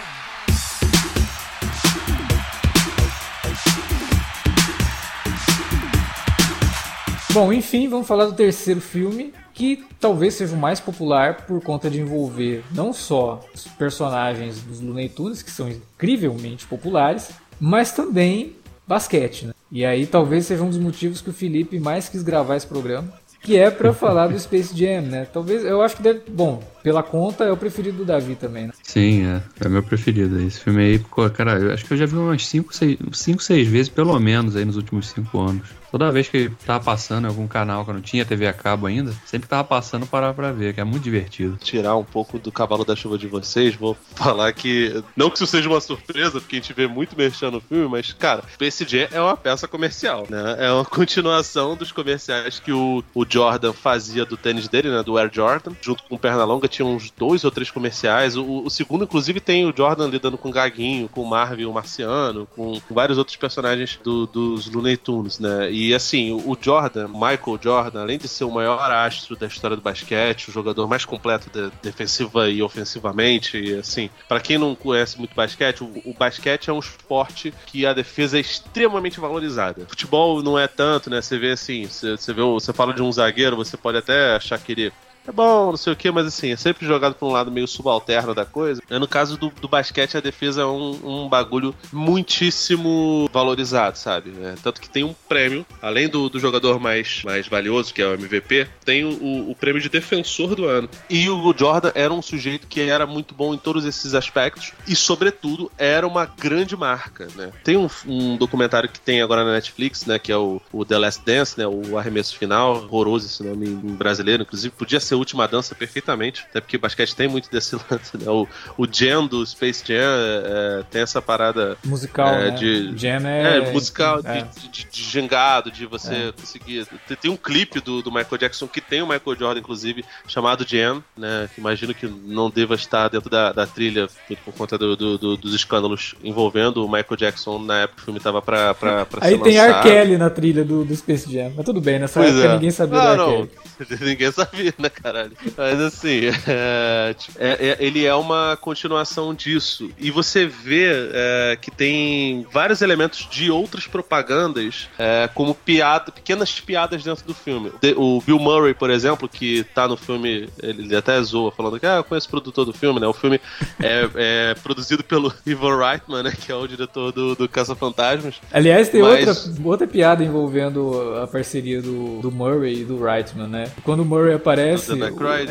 Bom, enfim, vamos falar do terceiro filme, que talvez seja o mais popular por conta de envolver não só os personagens dos Looney Tunes, que são incrivelmente populares, mas também basquete. Né? E aí talvez seja um dos motivos que o Felipe mais quis gravar esse programa, que é para falar do Space Jam, né? Talvez, eu acho que deve, bom, pela conta é o preferido do Davi também, né? Sim, é, é meu preferido. Esse filme aí, cara, eu acho que eu já vi umas 5, 6 vezes pelo menos aí nos últimos 5 anos. Toda vez que tava passando em algum canal que eu não tinha TV a cabo ainda, sempre tava passando parar pra ver, que é muito divertido. Tirar um pouco do cavalo da chuva de vocês, vou falar que. Não que isso seja uma surpresa, porque a gente vê muito mexendo no filme, mas, cara, PSG é uma peça comercial, né? É uma continuação dos comerciais que o, o Jordan fazia do tênis dele, né? Do Air Jordan. Junto com o Pernalonga, tinha uns dois ou três comerciais. O, o segundo, inclusive, tem o Jordan lidando com o Gaguinho, com o Marvin, o Marciano, com vários outros personagens do, dos Looney Tunes, né? E e assim, o Jordan, Michael Jordan, além de ser o maior astro da história do basquete, o jogador mais completo de, defensiva e ofensivamente, e assim, para quem não conhece muito basquete, o, o, basquete é um esporte que a defesa é extremamente valorizada. Futebol não é tanto, né? Você vê assim, você, você vê, você fala de um zagueiro, você pode até achar que ele é bom, não sei o que, mas assim, é sempre jogado pra um lado meio subalterno da coisa. No caso do, do basquete, a defesa é um, um bagulho muitíssimo valorizado, sabe? É, tanto que tem um prêmio, além do, do jogador mais, mais valioso, que é o MVP, tem o, o prêmio de defensor do ano. E o Jordan era um sujeito que era muito bom em todos esses aspectos e, sobretudo, era uma grande marca, né? Tem um, um documentário que tem agora na Netflix, né, que é o, o The Last Dance, né, o arremesso final, horroroso esse nome em brasileiro, inclusive podia ser última dança perfeitamente, até porque basquete tem muito desse lance, né? O, o jam do Space Jam é, é tem essa parada musical, é, né? de jam é, é musical é. De, de, de, gingado, de você é. conseguir. Tem, tem, um clipe do, do Michael Jackson que tem o Michael Jordan, inclusive, chamado Jam, né? Que imagino que não deva estar dentro da, da trilha por conta do, do, do, dos escândalos envolvendo o Michael Jackson na época que o filme tava pra, pra, pra Aí tem R. Kelly na trilha do, do Space Jam, mas tudo bem, nessa pois época ninguém sabia ah, R. Kelly. Ninguém sabia, né, caralho? Mas assim, é, tipo, é, é, ele é uma continuação disso. E você vê é, que tem vários elementos de outras propagandas, é, como piada, pequenas piadas dentro do filme. O Bill Murray, por exemplo, que tá no filme, ele até zoa, falando que ah, eu conheço o produtor do filme, né? O filme é, é produzido pelo Ivan Reitman, né? Que é o diretor do, do Caça Fantasmas. Aliás, tem Mas... outra, outra piada envolvendo a parceria do, do Murray e do Reitman, né? Quando o Murray aparece.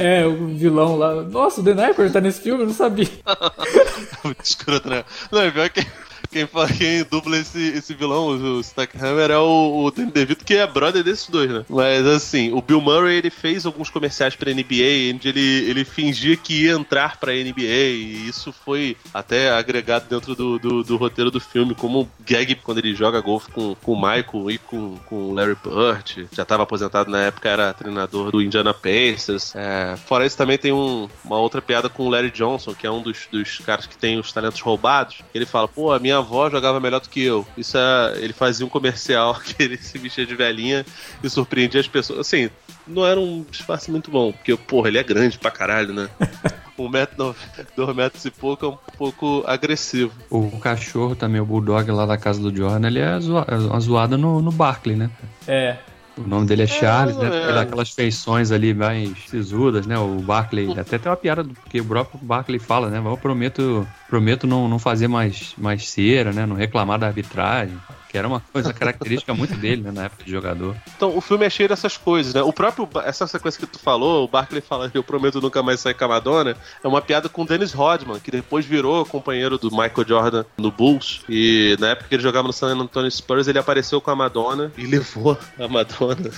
É, o vilão lá. Nossa, o The Aykroyd tá nesse filme, eu não sabia. Muito escroto, né? Não, é pior que quem, quem dubla esse, esse vilão, o Stackhammer, é o, o Danny DeVito, que é brother desses dois, né? Mas assim, o Bill Murray ele fez alguns comerciais pra NBA, onde ele, ele fingia que ia entrar pra NBA, e isso foi até agregado dentro do, do, do roteiro do filme, como gag quando ele joga golfe com, com o Michael e com, com o Larry Bird. Já estava aposentado na época, era treinador do Indiana Pacers. É, fora isso, também tem um, uma outra piada com o Larry Johnson, que é um dos, dos caras que tem os talentos roubados. Ele fala: pô, a minha avó jogava melhor do que eu. Isso é. Ele fazia um comercial que ele se vestia de velhinha e surpreendia as pessoas. Assim, não era um disfarce muito bom, porque, porra, ele é grande pra caralho, né? um metro, dois metros e pouco é um pouco agressivo. O cachorro também, o Bulldog lá da casa do Jordan, ele é, zoa, é uma zoada no, no Barkley, né? É. O nome dele é Charles, é, né? É. Aquelas feições ali mais sisudas, né? O Barkley. Até tem uma piada, porque o próprio Barkley fala, né? Eu prometo, prometo não, não fazer mais, mais cera, né? Não reclamar da arbitragem que era uma coisa característica muito dele, né, na época de jogador. Então, o filme é cheio dessas coisas, né? O próprio, essa sequência que tu falou, o Barkley fala eu prometo nunca mais sair com a Madonna, é uma piada com o Dennis Rodman, que depois virou companheiro do Michael Jordan no Bulls, e na época que ele jogava no San Antonio Spurs, ele apareceu com a Madonna e levou a Madonna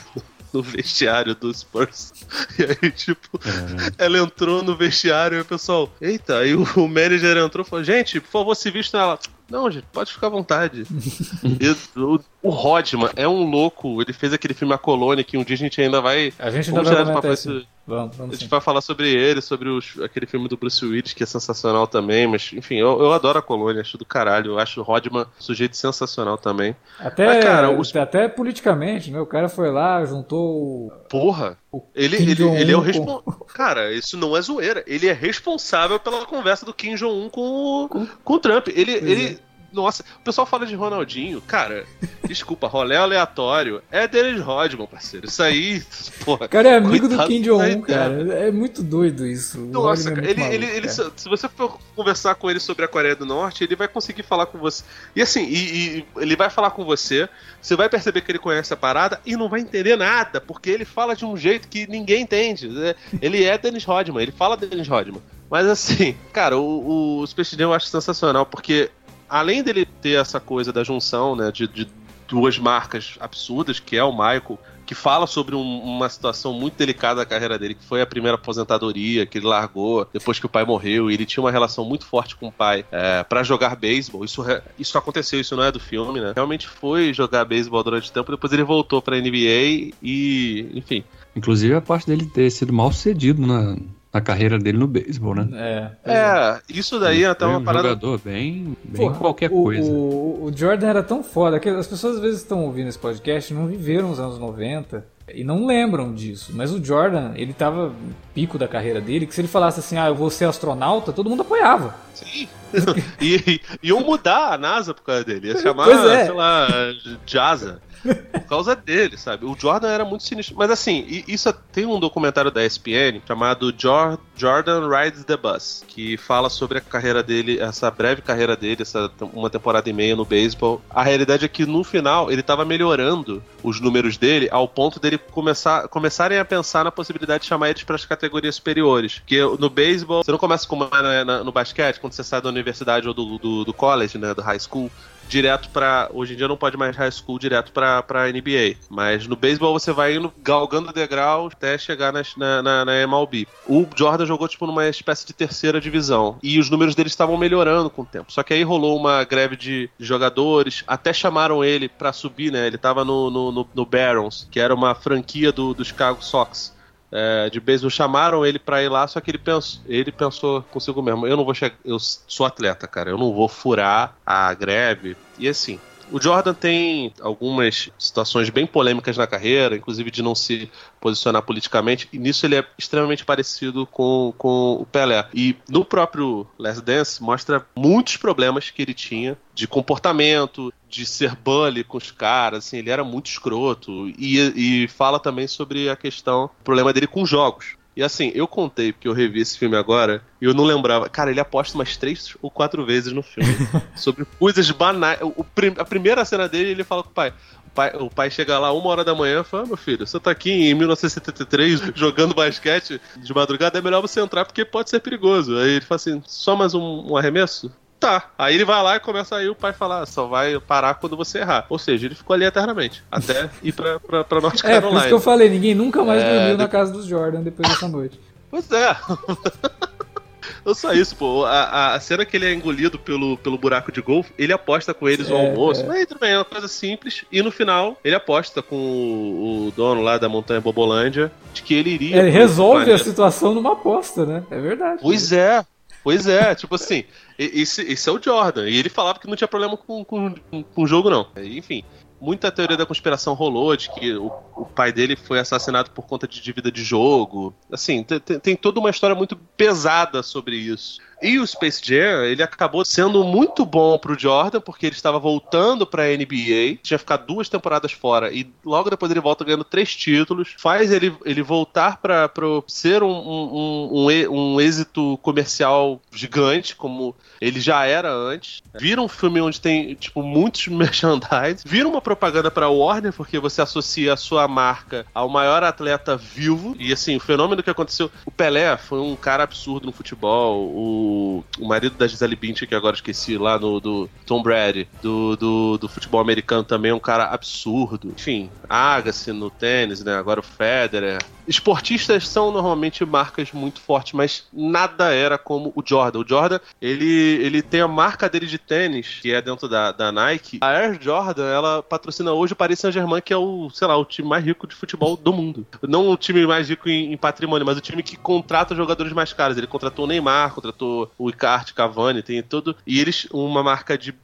no vestiário do Spurs. E aí, tipo, é. ela entrou no vestiário e o pessoal, eita, aí o, o manager entrou e falou, gente, por favor, se vista ela. Não, gente, pode ficar à vontade. e, o, o Rodman é um louco, ele fez aquele filme A Colônia, que um dia a gente ainda vai. A gente ainda vai esse... Vamos, vamos a gente sim. vai falar sobre ele, sobre os, aquele filme do Bruce Willis, que é sensacional também, mas enfim, eu, eu adoro a colônia, acho do caralho. Eu acho o Rodman sujeito sensacional também. Até, mas, cara, os... até politicamente, né? O cara foi lá, juntou. Porra! O ele, ele, ele é o responsável. Cara, isso não é zoeira. Ele é responsável pela conversa do Kim Jong-un com, com... com o Trump. Ele. ele... É nossa, o pessoal fala de Ronaldinho. Cara, desculpa, rolê aleatório é Dennis Rodman, parceiro. Isso aí, porra. Cara, é amigo do Kim Jong-un, cara. É muito doido isso. Nossa, é cara, ele, maluco, ele, ele cara. se você for conversar com ele sobre a Coreia do Norte, ele vai conseguir falar com você. E assim, e, e ele vai falar com você, você vai perceber que ele conhece a parada e não vai entender nada, porque ele fala de um jeito que ninguém entende. Ele é Dennis Rodman, ele fala Dennis Rodman. Mas assim, cara, o, o Space Jam eu acho sensacional, porque além dele ter essa coisa da junção, né, de, de duas marcas absurdas, que é o Michael, que fala sobre um, uma situação muito delicada da carreira dele, que foi a primeira aposentadoria que ele largou depois que o pai morreu, e ele tinha uma relação muito forte com o pai é, para jogar beisebol. Isso, isso aconteceu, isso não é do filme, né? Realmente foi jogar beisebol durante o tempo, depois ele voltou pra NBA e, enfim. Inclusive a parte dele ter sido mal sucedido na, na carreira dele no beisebol, né? É, é, isso daí é até uma um parada. jogador bem, bem Porra, qualquer o, coisa. O, o, Jordan era tão foda que as pessoas às vezes estão ouvindo esse podcast não viveram os anos 90 e não lembram disso. Mas o Jordan, ele tava no pico da carreira dele, que se ele falasse assim, ah, eu vou ser astronauta, todo mundo apoiava. Sim. e iam mudar a NASA por causa dele. Ia chamar, é. sei lá, JASA. Por causa dele, sabe? O Jordan era muito sinistro. Mas assim, isso tem um documentário da ESPN chamado Jordan Rides the Bus, que fala sobre a carreira dele, essa breve carreira dele, essa uma temporada e meia no beisebol. A realidade é que no final ele estava melhorando os números dele ao ponto dele começar, começarem a pensar na possibilidade de chamar eles para as categorias superiores. Porque no beisebol, você não começa como no basquete, quando você sai da universidade ou do, do, do college, né, do high school direto para hoje em dia não pode mais high school direto para NBA, mas no beisebol você vai indo galgando degraus até chegar nas, na, na, na MLB. O Jordan jogou tipo numa espécie de terceira divisão e os números dele estavam melhorando com o tempo. Só que aí rolou uma greve de jogadores, até chamaram ele para subir, né? Ele tava no, no, no, no Barons, que era uma franquia do, do Chicago Sox é, de beisebol chamaram ele para ir lá, só que ele pensou, ele pensou consigo mesmo, eu não vou chegar, eu sou atleta, cara, eu não vou furar a greve. E assim, o Jordan tem algumas situações bem polêmicas na carreira, inclusive de não se posicionar politicamente, e nisso ele é extremamente parecido com, com o Pelé. E no próprio Last Dance mostra muitos problemas que ele tinha de comportamento, de ser bully com os caras, assim, ele era muito escroto. E, e fala também sobre a questão, o problema dele com jogos. E assim, eu contei, porque eu revi esse filme agora, e eu não lembrava. Cara, ele aposta umas três ou quatro vezes no filme sobre coisas banais. O, a primeira cena dele, ele fala com o pai. O pai, o pai chega lá uma hora da manhã e fala: ah, meu filho, você tá aqui em 1973 jogando basquete de madrugada, é melhor você entrar porque pode ser perigoso. Aí ele fala assim: só mais um, um arremesso? Tá. Aí ele vai lá e começa aí o pai falar, só vai parar quando você errar. Ou seja, ele ficou ali eternamente, até ir pra, pra, pra North Carolina. É, por isso que eu falei, ninguém nunca mais é, dormiu na casa dos Jordan depois dessa noite. Pois é. Não só isso, pô. A, a, cena que ele é engolido pelo, pelo buraco de golfe, ele aposta com eles é, o almoço. É. Mas tudo bem, é uma coisa simples. E no final, ele aposta com o, o dono lá da montanha Bobolândia de que ele iria. Ele resolve a situação numa aposta, né? É verdade. Pois é. Pois é, tipo assim, esse, esse é o Jordan. E ele falava que não tinha problema com, com, com o jogo, não. Enfim, muita teoria da conspiração rolou de que o, o pai dele foi assassinado por conta de dívida de jogo. Assim, tem, tem toda uma história muito pesada sobre isso. E o Space Jam, ele acabou sendo muito bom pro Jordan, porque ele estava voltando pra NBA, tinha ficado duas temporadas fora, e logo depois ele volta ganhando três títulos, faz ele, ele voltar pra, pra ser um, um, um, um êxito comercial gigante, como ele já era antes. Vira um filme onde tem, tipo, muitos merchandise. Vira uma propaganda pra Warner, porque você associa a sua marca ao maior atleta vivo. E, assim, o fenômeno que aconteceu... O Pelé foi um cara absurdo no futebol. O o, marido da Gisele Bündchen, que agora esqueci, lá no do Tom Brady, do, do, do futebol americano também, é um cara absurdo. Enfim, Agassi no tênis, né? Agora o Federer. Esportistas são normalmente marcas muito fortes, mas nada era como o Jordan. O Jordan, ele, ele tem a marca dele de tênis, que é dentro da, da Nike. A Air Jordan, ela patrocina hoje o Paris Saint-Germain, que é o, sei lá, o time mais rico de futebol do mundo. Não o time mais rico em, em patrimônio, mas o time que contrata jogadores mais caros. Ele contratou o Neymar, contratou o Icardi, Cavani, tem tudo. E eles, uma marca de,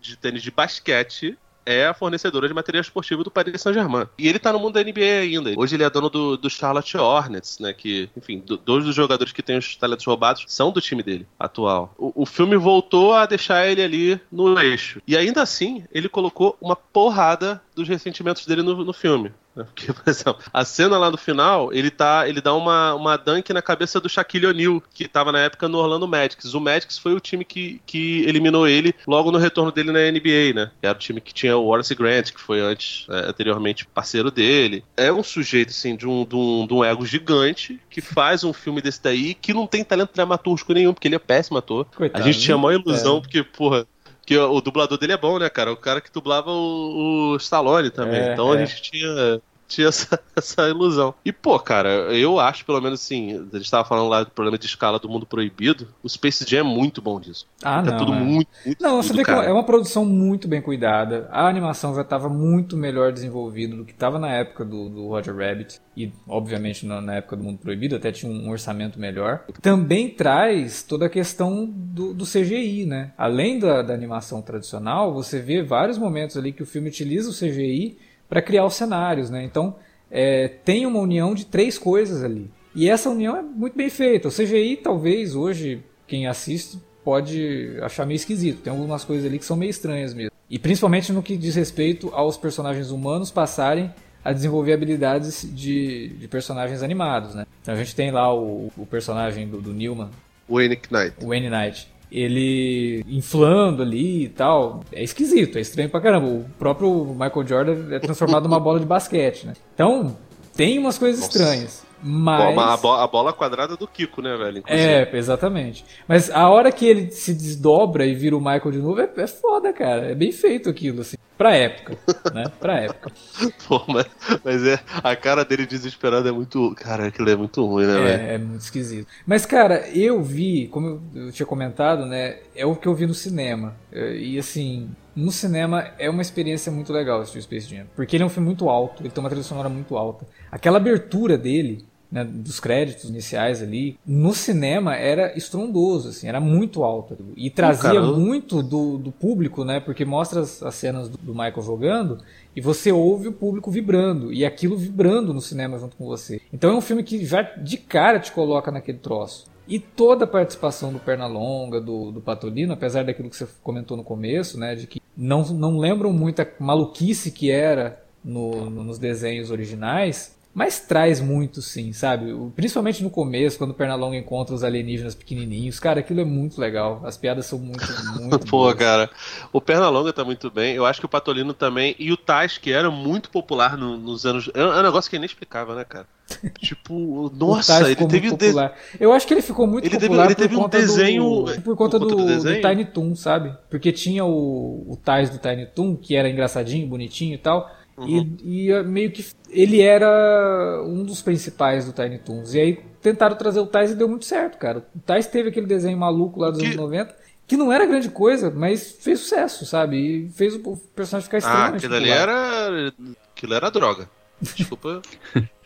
de tênis de basquete, é a fornecedora de material esportivo do Paris Saint-Germain. E ele tá no mundo da NBA ainda. Hoje ele é dono do, do Charlotte Hornets, né? Que, enfim, do, dois dos jogadores que têm os talentos roubados são do time dele, atual. O, o filme voltou a deixar ele ali no eixo. E ainda assim, ele colocou uma porrada dos ressentimentos dele no, no filme. Né? Porque, por exemplo, a cena lá no final, ele tá, ele dá uma, uma dunk na cabeça do Shaquille O'Neal, que tava na época no Orlando Magic. O Magic foi o time que, que eliminou ele logo no retorno dele na NBA, né? Que era o time que tinha o Wallace Grant, que foi antes, é, anteriormente parceiro dele. É um sujeito, assim, de um, de, um, de um ego gigante, que faz um filme desse daí, que não tem talento dramaturgico nenhum, porque ele é péssimo ator. Coitado, a gente tinha a maior ilusão, é. porque, porra, que o dublador dele é bom, né, cara? O cara que dublava o, o Stallone também. É, então é. a gente tinha tinha essa, essa ilusão. E, pô, cara, eu acho, pelo menos assim, a gente tava falando lá do problema de escala do mundo proibido, o Space Jam é muito bom disso. Ah, tá não. tudo é. muito, muito Não, você vê que é uma produção muito bem cuidada. A animação já tava muito melhor desenvolvida do que tava na época do, do Roger Rabbit. E, obviamente, na, na, época do Mundo Proibido, até tinha um, um orçamento melhor. Também traz toda a questão do, do CGI, né? Além da, da animação tradicional, você vê vários momentos ali que o filme utiliza o CGI para criar os cenários, né? Então é, tem uma união de três coisas ali. E essa união é muito bem feita. O CGI, talvez hoje, quem assiste pode achar meio esquisito. Tem algumas coisas ali que são meio estranhas mesmo. E principalmente no que diz respeito aos personagens humanos passarem a desenvolver habilidades de, de personagens animados, né? Então a gente tem lá o, o personagem do, do Newman. Wayne Knight. Wayne Knight ele inflando ali e tal. É esquisito, é estranho pra caramba. O próprio Michael Jordan é transformado numa bola de basquete, né? Então, tem umas coisas Nossa. estranhas. Mas... A, bola, a bola quadrada do Kiko, né, velho? Inclusive. É, exatamente. Mas a hora que ele se desdobra e vira o Michael de novo, é, é foda, cara. É bem feito aquilo, assim. Pra época, né? Pra época. Pô, mas, mas é, a cara dele desesperado é muito. Cara, aquilo é muito ruim, né, é, velho? É muito esquisito. Mas, cara, eu vi, como eu tinha comentado, né? É o que eu vi no cinema. E assim, no cinema é uma experiência muito legal assistir o Space Jam. Porque ele é um filme muito alto, ele tem uma trilha sonora muito alta. Aquela abertura dele, né, dos créditos iniciais ali, no cinema era estrondoso, assim, era muito alto. E trazia muito do, do público, né? Porque mostra as, as cenas do, do, Michael jogando e você ouve o público vibrando. E aquilo vibrando no cinema junto com você. Então é um filme que já de cara te coloca naquele troço. E toda a participação do Pernalonga, do, do Patolino, apesar daquilo que você comentou no começo, né? De que não, não lembram muito a maluquice que era no, no, nos desenhos originais, mas traz muito, sim, sabe? Principalmente no começo, quando o Pernalonga encontra os alienígenas pequenininhos. Cara, aquilo é muito legal. As piadas são muito, muito Pô, boas. cara. O Pernalonga tá muito bem. Eu acho que o Patolino também. E o Tais, que era muito popular no, nos anos... É um negócio que nem explicava, né, cara? Tipo, nossa, ele teve... Popular. Eu acho que ele ficou muito ele popular teve, ele teve um desenho... Do, por conta, por conta do, do, do, Tiny Toon, sabe? Porque tinha o, o Tais do Tiny Toon, que era engraçadinho, bonitinho e tal... Uhum. E, e, meio que ele era um dos principais do Tiny Toons. E aí tentaram trazer o Tais e deu muito certo, cara. O Tais teve aquele desenho maluco lá dos que... anos 90, que não era grande coisa, mas fez sucesso, sabe? E fez o personagem ficar extremamente Ah, aquilo ali era... Aquilo era droga. Desculpa...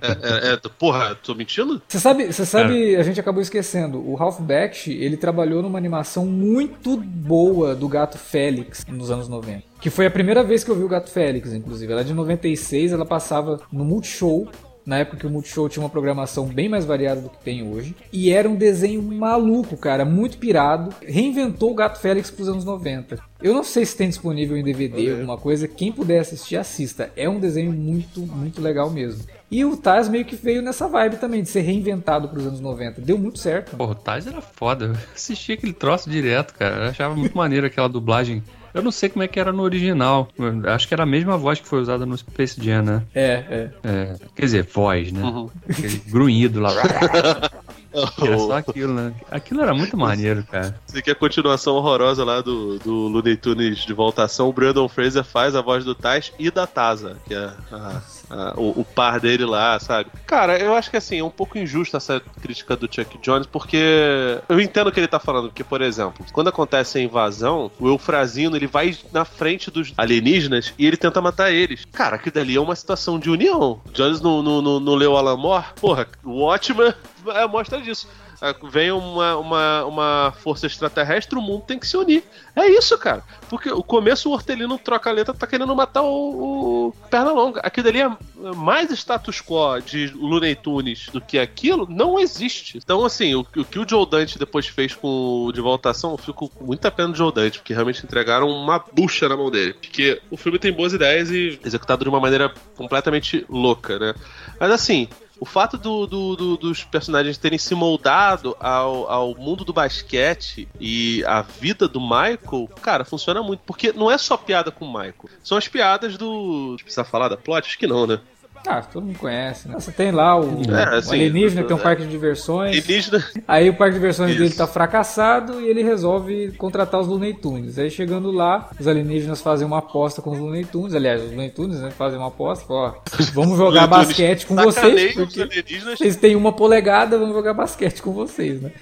É, é, é, porra, tô mentindo? Você sabe, você sabe, é. a gente acabou esquecendo. O Ralph Baksh, ele trabalhou numa animação muito boa do Gato Félix nos anos 90. Que foi a primeira vez que eu vi o Gato Félix, inclusive. Ela é de 96, ela passava no Multishow na época que o Multishow tinha uma programação bem mais variada do que tem hoje. E era um desenho maluco, cara, muito pirado. Reinventou o Gato Félix pros anos 90. Eu não sei se tem disponível em DVD, alguma coisa. Quem puder assistir, assista. É um desenho muito, muito legal mesmo. E o Taz meio que veio nessa vibe também, de ser reinventado pros anos 90. Deu muito certo. Pô, o Taz era foda. Eu assistia aquele troço direto, cara. Eu achava muito maneiro aquela dublagem eu não sei como é que era no original. Acho que era a mesma voz que foi usada no Space Jam, né? É, é. é quer dizer, voz, né? Uhum. Aquele grunhido lá. Era só aquilo, né? Aquilo era muito maneiro, cara. Você quer a continuação horrorosa lá do, do Looney Tunes de voltação, o Brandon Fraser faz a voz do Tais e da Taza, que é a, o, o, par dele lá, sabe? Cara, eu acho que assim, é um pouco injusta essa crítica do Chuck Jones, porque eu entendo o que ele tá falando, porque, por exemplo, quando acontece a invasão, o Eufrazino ele vai na frente dos alienígenas e ele tenta matar eles. Cara, aquilo dali é uma situação de união. Jones não leu Alan Moore? Porra, o Watchman é a mostra disso. É, vem uma, uma, uma força extraterrestre, o mundo tem que se unir. É isso, cara. Porque o começo o Hortelino troca a letra, tá querendo matar o, o Pernalonga. Aquilo ali é mais status quo de Looney Tunes do que aquilo, não existe. Então, assim, o, o que o Joe Dante depois fez com o De Voltação, eu fico com muita pena do Joe Dante, porque realmente entregaram uma bucha na mão dele. Porque o filme tem boas ideias e executado de uma maneira completamente louca, né? Mas assim, o fato do, do, do, dos personagens terem se moldado ao, ao mundo do basquete e a vida do Michael, cara, funciona muito. Porque não é só piada com o Michael. São as piadas do. Precisa falar da plot? Acho que não, né? Ah, todo mundo conhece, né? Você tem lá o, é, assim, o alienígena, que tem um parque de diversões. Alienígena. Aí o parque de diversões Isso. dele tá fracassado e ele resolve contratar os Looney Tunes. Aí chegando lá, os alienígenas fazem uma aposta com os Looney Tunes. Aliás, os Looney Tunes né, fazem uma aposta. Ó, vamos jogar basquete com vocês. Porque vocês têm uma polegada, vamos jogar basquete com vocês, né?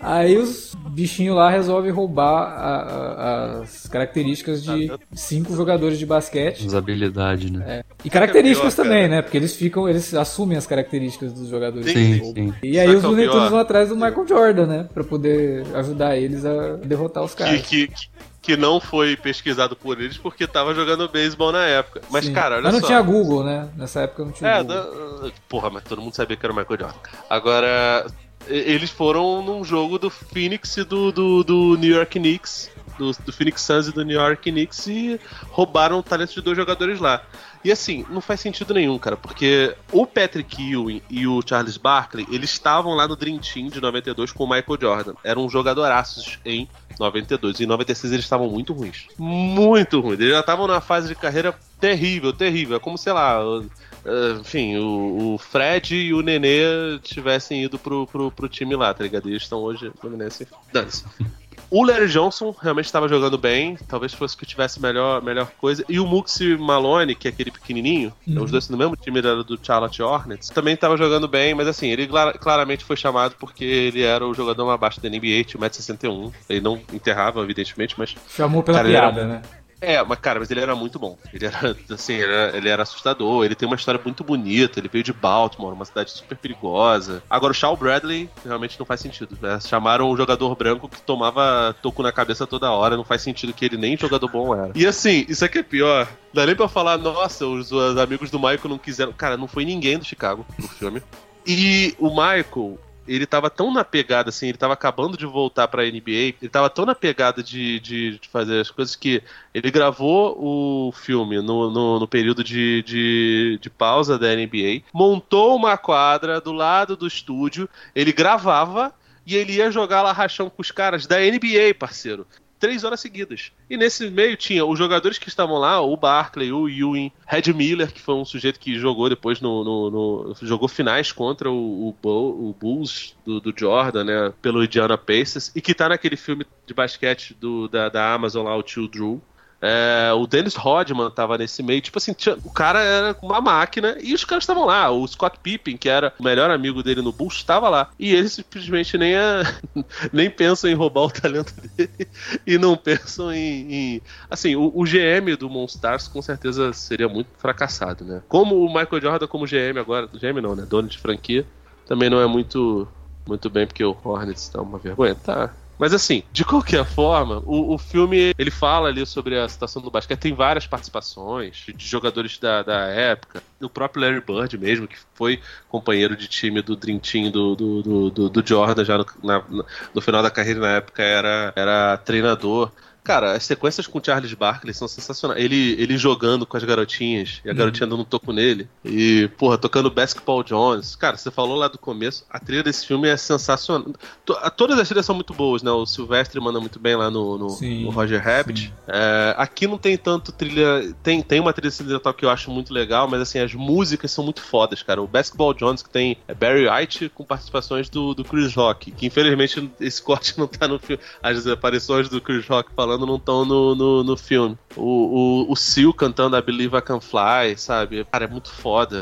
Aí os bichinhos lá resolvem roubar a, a, as características de cinco jogadores de basquete. As habilidades, né? É. E características também, né? Porque eles ficam, eles assumem as características dos jogadores. Sim, sim. E aí os Looney Tunes vão atrás do Michael Jordan, né? Pra poder ajudar eles a derrotar os caras. Que, que, que não foi pesquisado por eles porque tava jogando beisebol na época. Mas, sim. cara, olha mas não só. tinha Google, né? Nessa época não tinha é, Google. Da... Porra, mas todo mundo sabia que era o Michael Jordan. Agora, eles foram num jogo do Phoenix e do, do, do New York Knicks. Do, do Phoenix Suns e do New York Knicks e roubaram o talento de dois jogadores lá. E assim, não faz sentido nenhum, cara, porque o Patrick Ewing e o Charles Barkley, eles estavam lá no Dream Team de 92 com o Michael Jordan. Eram jogadoraços em 92. E em 96 eles estavam muito ruins. Muito ruins. Eles já estavam na fase de carreira terrível, terrível. É como, sei lá, enfim, o, o, Fred e o Nenê tivessem ido pro, pro, pro time lá, tá ligado? E eles estão hoje Nenê Dance. O Larry Johnson realmente estava jogando bem, talvez fosse que tivesse melhor, melhor coisa. E o Muxi Malone, que é aquele pequenininho, uhum. os dois no mesmo time era do Charlotte Hornets, também estava jogando bem, mas assim, ele claramente foi chamado porque ele era o jogador mais baixo da NBA, tinha 1,61m. Ele não enterrava, evidentemente, mas. Chamou pela cara, piada, era... né? É, mas cara, mas ele era muito bom. Ele era, assim, ele era, ele era, assustador. Ele tem uma história muito bonita. Ele veio de Baltimore, uma cidade super perigosa. Agora, o Shaw Bradley realmente não faz sentido. Né? Chamaram um jogador branco que tomava toco na cabeça toda hora. Não faz sentido que ele nem jogador bom era. E assim, isso aqui é pior. Dá nem pra falar, nossa, os, os amigos do Michael não quiseram. Cara, não foi ninguém do Chicago no filme. E o Michael, ele tava tão na pegada, assim, ele tava acabando de voltar pra NBA, ele tava tão na pegada de, de, de fazer as coisas que ele gravou o filme no, no, no período de, de, de, pausa da NBA, montou uma quadra do lado do estúdio, ele gravava e ele ia jogar lá rachão com os caras da NBA, parceiro três horas seguidas. E nesse meio tinha os jogadores que estavam lá, o Barkley, o Ewing, Red Miller, que foi um sujeito que jogou depois no. no, no jogou finais contra o, o, o Bulls do, do, Jordan, né? Pelo Indiana Pacers, e que tá naquele filme de basquete do, da, da Amazon lá, o Tio Drew. É, o Dennis Rodman tava nesse meio. Tipo assim, tinha, o cara era uma máquina e os caras estavam lá. O Scott Pippen, que era o melhor amigo dele no Bulls, estava lá. E eles simplesmente nem, a, nem pensam em roubar o talento dele e não pensam em. em assim, o, o, GM do Monstars com certeza seria muito fracassado, né? Como o Michael Jordan, como GM agora. GM não, né? Dono de franquia. Também não é muito, muito bem, porque o Hornets tá uma vergonha. Tá, mas assim, de qualquer forma, o, o filme ele fala ali sobre a situação do basquete, tem várias participações de jogadores da, da época. O próprio Larry Bird mesmo, que foi companheiro de time do Dream Team do, do, do, do Jordan já no, na, no final da carreira na época era, era treinador. Cara, as sequências com o Charles Barkley são sensacionais. Ele, ele jogando com as garotinhas e a garotinha dando um toco nele. E, porra, tocando Basketball Jones. Cara, você falou lá do começo, a trilha desse filme é sensacional. Todas as trilhas são muito boas, né? O Silvestre manda muito bem lá no, no, no Roger Rabbit. É, aqui não tem tanto trilha. Tem, tem uma trilha incidental que eu acho muito legal, mas assim, as músicas são muito fodas, cara. O Basketball Jones, que tem é Barry White com participações do, do Chris Rock, que infelizmente esse corte não tá no filme. As aparições do Chris Rock falando não estão no, no, no, filme. O, o, o Seal cantando I Believe I Can Fly, sabe? Cara, é muito foda.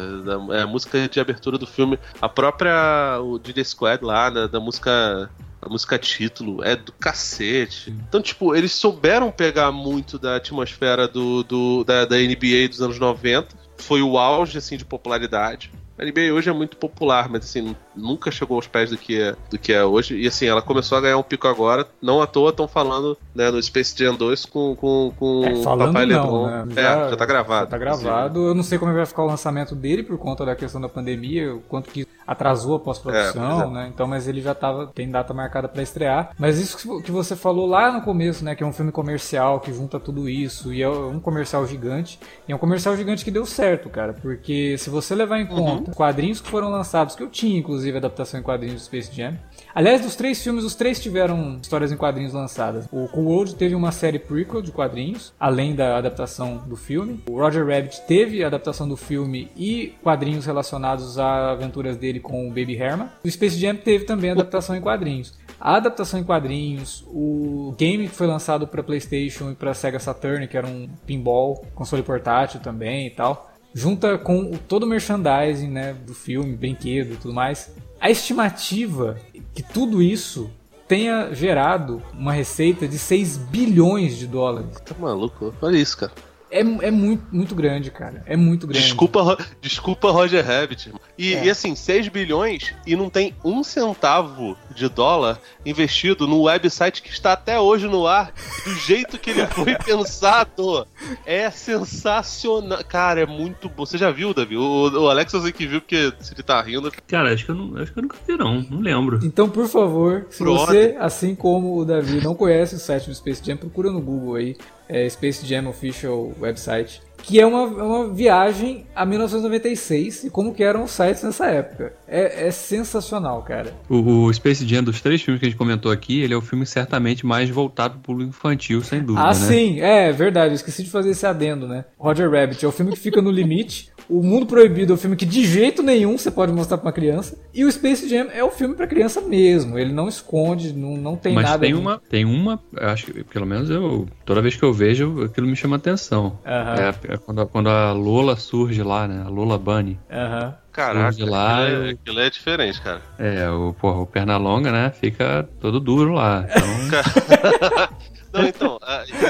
É a música de abertura do filme. A própria o DJ Squad lá, da, da música a música título é do cacete. Então, tipo, eles souberam pegar muito da atmosfera do, do da, da NBA dos anos 90. Foi o auge, assim, de popularidade. A NBA hoje é muito popular, mas assim, nunca chegou aos pés do que é, do que é hoje. E assim, ela começou a ganhar um pico agora. Não à toa estão falando né, no Space Jam 2 com, com, com é, falando Papai não, Né? É, já, é, já tá gravado. Já tá gravado. Eu não sei como vai ficar o lançamento dele por conta da questão da pandemia, o quanto que atrasou a pós-produção, é, né? Então, mas ele já tava, tem data marcada para estrear. Mas isso que você falou lá no começo, né? Que é um filme comercial que junta tudo isso. E é um comercial gigante. E é um comercial gigante que deu certo, cara. Porque se você levar em conta uhum. Quadrinhos que foram lançados, que eu tinha, inclusive, adaptação em quadrinhos do Space Jam. Aliás, dos três filmes, os três tiveram histórias em quadrinhos lançadas. O Cool World teve uma série prequel de quadrinhos, além da adaptação do filme. O Roger Rabbit teve a adaptação do filme e quadrinhos relacionados a aventuras dele com o Baby Herman. O Space Jam teve também adaptação em quadrinhos. A adaptação em quadrinhos, o game que foi lançado para PlayStation e para Sega Saturn, que era um pinball, console portátil também e tal junta com todo o merchandising né, do filme, brinquedo e tudo mais. A estimativa que tudo isso tenha gerado uma receita de 6 bilhões de dólares. Tá maluco? Olha isso, cara. É, é muito, muito grande, cara. É muito grande. Desculpa, desculpa Roger Rabbit. E, é. e assim, 6 bilhões e não tem um centavo de dólar investido no website que está até hoje no ar, do jeito que ele foi pensado. É sensacional. Cara, é muito bom. Você já viu, Davi? O, o Alex eu sei que viu, porque se ele tá rindo. Cara, acho que eu, não, acho que eu nunca vi, não. Não lembro. Então, por favor, se você, assim como o Davi, não conhece o site do Space Jam, procura no Google aí é, Space Jam Official Website, que é uma, uma viagem a 1996 e como que eram os sites nessa época. É, é sensacional, cara. O, o, Space Jam dos três filmes que a gente comentou aqui, ele é o filme certamente mais voltado para o infantil, sem dúvida. Ah, né? sim, é verdade. Eu esqueci de fazer esse adendo, né? Roger Rabbit é o filme que fica no limite. O Mundo Proibido é o filme que de jeito nenhum você pode mostrar para uma criança. E o Space Jam é o filme para criança mesmo. Ele não esconde, não, não tem Mas nada. Mas tem uma, tem uma, acho que pelo menos eu, toda vez que eu vejo, aquilo me chama atenção. Uhum. É, é, quando, quando a Lola surge lá, né? A Lola Bunny. Aham. Uhum. Caraca, lá, aquilo, é, aquilo é diferente, cara. É, o, porra, o Pernalonga, né? Fica todo duro lá. Então... Não, então,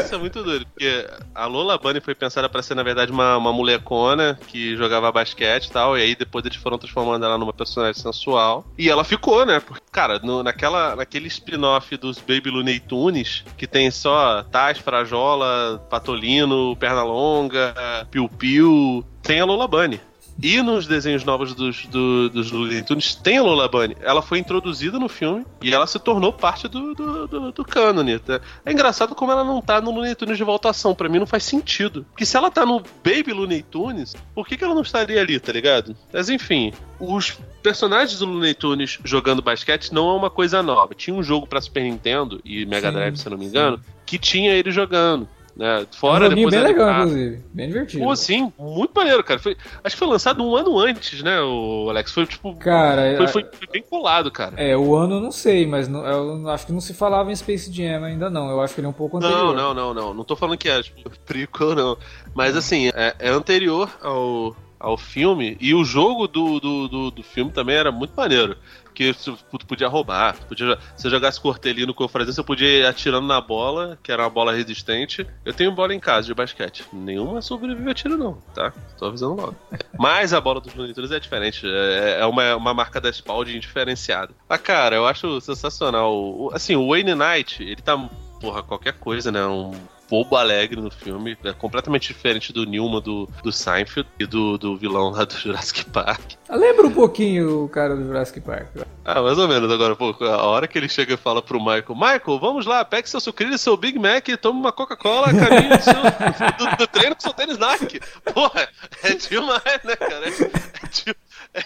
isso é muito doido, porque a Lola Bunny foi pensada para ser, na verdade, uma, uma molecona que jogava basquete e tal, e aí depois eles foram transformando ela numa personagem sensual. E ela ficou, né? Porque, cara, no, naquela, naquele spin-off dos Baby Looney Tunes, que tem só Taz, Frajola, Patolino, Pernalonga, Piu Piu, tem a Lola Bunny. E nos desenhos novos dos, do, dos Looney Tunes tem a Lola Bunny. Ela foi introduzida no filme e ela se tornou parte do, do, do, do cânone. É engraçado como ela não tá no Looney Tunes de voltação. Para mim não faz sentido. Porque se ela tá no Baby Looney Tunes, por que, que ela não estaria ali, tá ligado? Mas enfim, os personagens do Looney Tunes jogando basquete não é uma coisa nova. Tinha um jogo para Super Nintendo e Mega Drive, se eu não me engano, sim. que tinha ele jogando. Né? Fora é um depois bem legal, inclusive. Bem divertido. Pô, sim, muito maneiro, cara. Foi, acho que foi lançado um ano antes, né, o Alex? Foi tipo. Cara, foi, foi, foi bem colado, cara. É, o ano eu não sei, mas não, eu acho que não se falava em Space Jam ainda não. Eu acho que ele é um pouco anterior. Não, não, não, não. Não tô falando que é tipo, prequel, não. Mas assim, é, é anterior ao, ao filme. E o jogo do, do, do, do, filme também era muito maneiro que tu podia roubar. Tu podia, se eu jogasse cortelino com o Frazão, você podia ir atirando na bola, que era uma bola resistente. Eu tenho bola em casa de basquete. Nenhuma sobrevive a tiro, não, tá? Tô avisando logo. Mas a bola dos monitores é diferente. É, é uma, uma marca da Spalding diferenciada. Ah, cara, eu acho sensacional. Assim, o Wayne Knight, ele tá porra, qualquer coisa, né? Um bobo alegre no filme. É completamente diferente do Newman do, do Seinfeld e do, do vilão lá do Jurassic Park. Lembra um pouquinho o cara do Jurassic Park. Ah, mais ou menos agora, pô. A hora que ele chega e fala pro Michael, Michael, vamos lá, pegue seu sucrilho, seu Big Mac e tome uma Coca-Cola caminho do, seu, do, do, treino com seu tênis Nike. Porra, é demais, né, cara? É, é,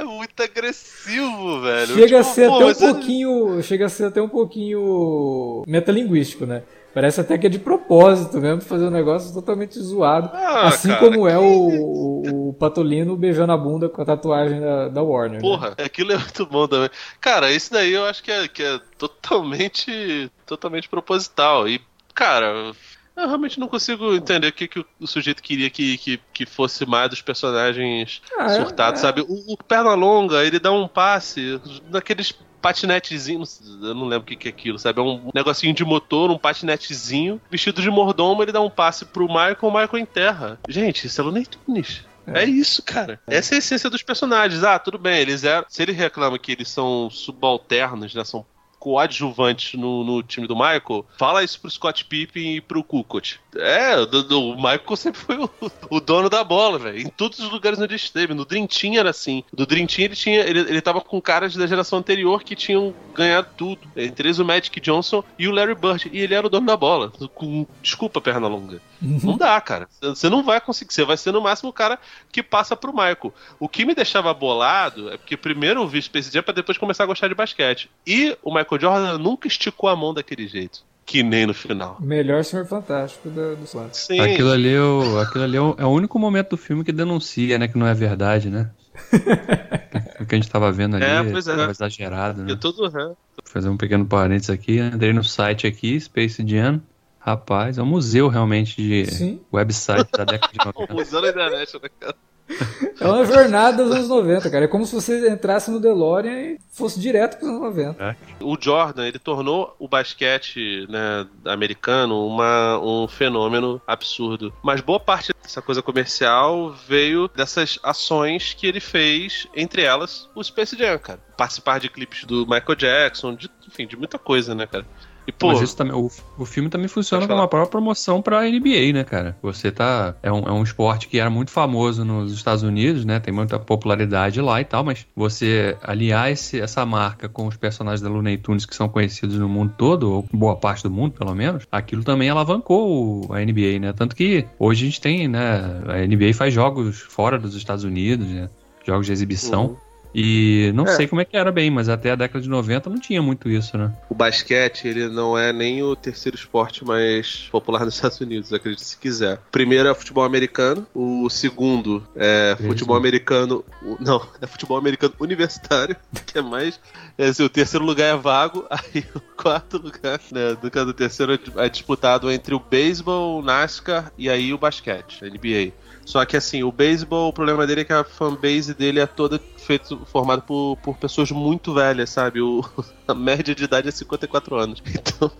é muito agressivo, velho. Chega tipo, a ser pô, até um é pouquinho. Chega a ser até um pouquinho metalinguístico, né? Parece até que é de propósito mesmo fazer um negócio totalmente zoado. Ah, assim cara, como é o, o, o, Patolino beijando a bunda com a tatuagem da, da Warner. Né? Porra, né? aquilo é muito bom também. Cara, isso daí eu acho que é, que é totalmente, totalmente proposital. E, cara, eu realmente não consigo entender o que, que o sujeito queria que, que, que fosse mais dos personagens ah, é, surtados, é, sabe? O, o Pernalonga, ele dá um passe naqueles patinetezinho, eu não lembro o que, que é aquilo, sabe? É um negocinho de motor, um patinetezinho, vestido de mordomo, ele dá um passe pro Michael, o Michael enterra. Gente, isso é Looney Tunes. É. é. isso, cara. É. Essa é a essência dos personagens. Ah, tudo bem, eles eram. Se ele reclama que eles são subalternos, né? São coadjuvantes no, no time do Michael, fala isso pro Scott Pippen e pro Kukoc. É, o, o Michael sempre foi o, o dono da bola, velho. Em todos os lugares onde ele esteve. No Dream Team era assim. Do Dream Team ele tinha. Ele, ele tava com caras da geração anterior que tinham ganhado tudo. Entre eles o Magic Johnson e o Larry Bird. E ele era o dono da bola. Com, desculpa, perna longa. Uhum. Não dá, cara. Você não vai conseguir. Você vai ser no máximo o cara que passa pro Michael. O que me deixava bolado é porque primeiro eu vi Space Jam pra depois começar a gostar de basquete. E o Michael Jordan nunca esticou a mão daquele jeito. Que nem no final. Melhor Senhor Fantástico do, do Sim. Aquilo ali, é o, aquilo ali é o, é o único momento do filme que denuncia, né? Que não é verdade, né? o que a gente tava vendo ali é, pois é. exagerado, né? Eu tô do Vou fazer um pequeno parênteses aqui. Entrei no site aqui, Space Jam. Rapaz, é um museu realmente de Sim. website da década de 90. o museu da internet, né, cara? É uma jornada dos anos 90, cara. É como se você entrasse no DeLorean e fosse direto para os anos 90. É. O Jordan, ele tornou o basquete né, americano uma, um fenômeno absurdo. Mas boa parte dessa coisa comercial veio dessas ações que ele fez, entre elas o Space Jam, cara. Participar de clipes do Michael Jackson, de, enfim, de muita coisa, né, cara? E, pô, Mas isso também, o, o filme também funciona como uma própria promoção pra NBA, né, cara? Você tá. É um, é um esporte que era muito famoso nos Estados Unidos, né? Tem muita popularidade lá e tal, mas você aliar esse, essa marca com os personagens da Looney Tunes que são conhecidos no mundo todo, ou boa parte do mundo, pelo menos, aquilo também alavancou a NBA, né? Tanto que hoje a gente tem, né? A NBA faz jogos fora dos Estados Unidos, né? Jogos de exibição. Uhum. E não é. sei como é que era bem, mas até a década de 90 não tinha muito isso, né? O basquete, ele não é nem o terceiro esporte mais popular nos Estados Unidos, acredite se quiser. O primeiro é futebol americano, o segundo é futebol americano. Não, é futebol americano universitário, que é mais. É, assim, o terceiro lugar é vago, aí o quarto lugar, né? Do, do terceiro é disputado entre o beisebol, o NASCAR e aí o basquete, a NBA. Só que assim, o beisebol, o problema dele é que a fanbase dele é toda feito, formado por, por pessoas muito velhas, sabe? O, a média de idade é 54 anos. Então.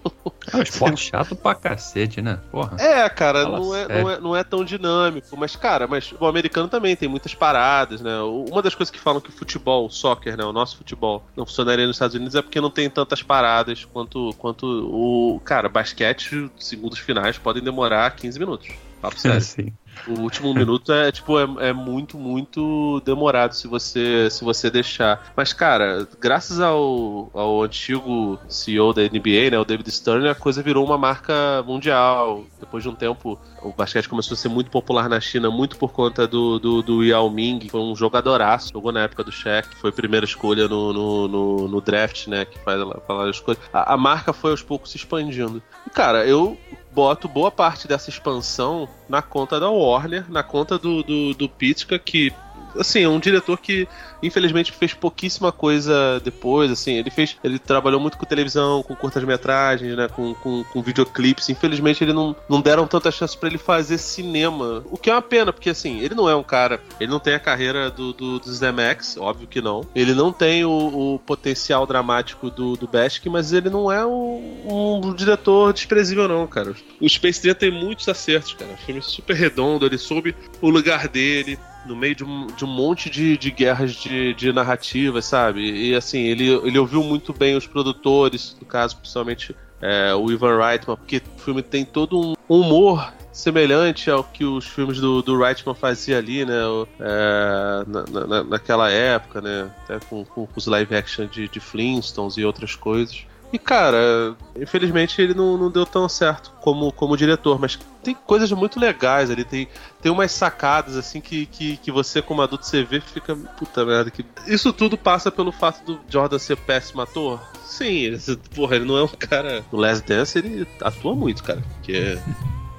É um esporte chato pra cacete, né? Porra. É, cara, não é, não é, não, é, tão dinâmico. Mas, cara, mas o americano também tem muitas paradas, né? Uma das coisas que falam que o futebol, o soccer, né? O nosso futebol não funcionaria nos Estados Unidos é porque não tem tantas paradas quanto, quanto o. Cara, basquete, segundos finais podem demorar 15 minutos. Papo sério. Sim. O último minuto é, tipo, é, é, muito, muito demorado se você, se você deixar. Mas, cara, graças ao, ao antigo CEO da NBA, né, o David Stern, a coisa virou uma marca mundial. Depois de um tempo, o basquete começou a ser muito popular na China, muito por conta do, do, do Yao Ming, que foi um jogadoraço, jogou na época do Shaq, foi primeira escolha no, no, no, no draft, né, que faz a, as coisas. A, a marca foi aos poucos se expandindo. E, cara, eu boto boa parte dessa expansão na conta da Warner, na conta do, do, do Pitka, que assim, é um diretor que infelizmente fez pouquíssima coisa depois, assim, ele fez, ele trabalhou muito com televisão, com curtas-metragens, né, com, com, com, videoclipes, infelizmente ele não, não deram tanta chance para ele fazer cinema, o que é uma pena, porque assim, ele não é um cara, ele não tem a carreira do, do, do Zemex, óbvio que não, ele não tem o, o potencial dramático do, do Besk, mas ele não é um, um, diretor desprezível não, cara. O Space Jam tem muitos acertos, cara, o filme é super redondo, ele soube o lugar dele, no meio de um, de um monte de, de guerras de, de narrativas, sabe? E assim, ele, ele ouviu muito bem os produtores, no caso, principalmente é, o Ivan Reitman, porque o filme tem todo um humor semelhante ao que os filmes do, do Reitman fazia ali, né? É, na, na, naquela época, né? Até com, com, os live action de, de Flintstones e outras coisas. E, cara, infelizmente ele não, não deu tão certo como, como diretor, mas tem coisas muito legais ali, tem, tem umas sacadas assim que, que, que você, como adulto, você vê fica. Puta merda, que. Isso tudo passa pelo fato do Jordan ser péssimo ator. Sim, ele, porra, ele não é um cara. No Last Dance ele atua muito, cara. Porque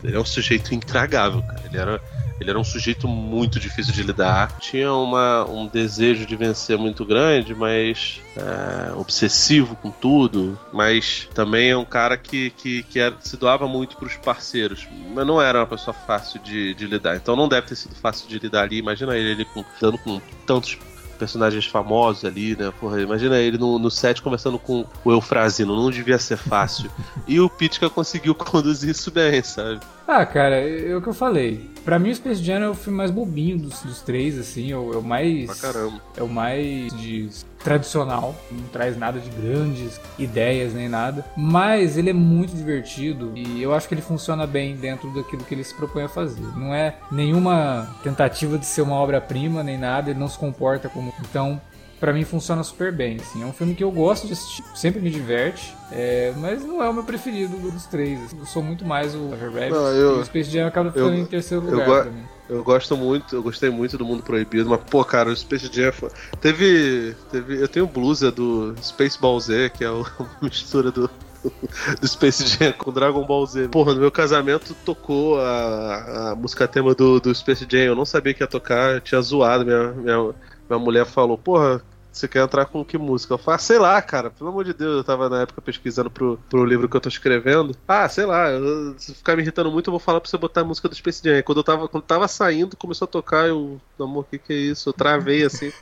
ele é um sujeito intragável, cara. Ele era ele era um sujeito muito difícil de lidar. Tinha uma, um desejo de vencer muito grande, mas é, obsessivo com tudo. Mas também é um cara que, que, que era, se doava muito para os parceiros. Mas não era uma pessoa fácil de, de lidar. Então não deve ter sido fácil de lidar ali. Imagina ele, ele com, dando com tantos personagens famosos ali, né? Porra, imagina ele no, no set conversando com o Eufrazino, não devia ser fácil. e o Pitka conseguiu conduzir isso bem, sabe? Ah, cara, é o que eu falei. Pra mim, o Space Jam é o filme mais bobinho dos, dos três, assim. É o, é o mais. Pra caramba. É o mais de tradicional. Não traz nada de grandes ideias nem nada. Mas ele é muito divertido e eu acho que ele funciona bem dentro daquilo que ele se propõe a fazer. Não é nenhuma tentativa de ser uma obra-prima nem nada. Ele não se comporta como. Então, para mim funciona super bem. Assim. É um filme que eu gosto de assistir, sempre me diverte, é, mas não é o meu preferido dos três. Assim. Eu sou muito mais o Rabbit não, eu, e o Space Jam acaba ficando eu, em terceiro lugar eu, pra mim. Eu gosto muito, eu gostei muito do Mundo Proibido, mas pô, cara, o Space Jam teve, teve eu tenho blusa do Space Ball Z, que é uma mistura do do Space Jam com Dragon Ball Z. Porra, no meu casamento tocou a, a música tema do, do Space Jam. Eu não sabia que ia tocar, tinha zoado. Minha, minha, minha mulher falou: Porra, você quer entrar com que música? Eu falo, ah, sei lá, cara, pelo amor de Deus, eu tava na época pesquisando pro, pro livro que eu tô escrevendo. Ah, sei lá, eu, se ficar me irritando muito, eu vou falar pra você botar a música do Space Jam. quando eu tava, quando tava saindo, começou a tocar, eu, amor, o que que é isso? Eu travei assim.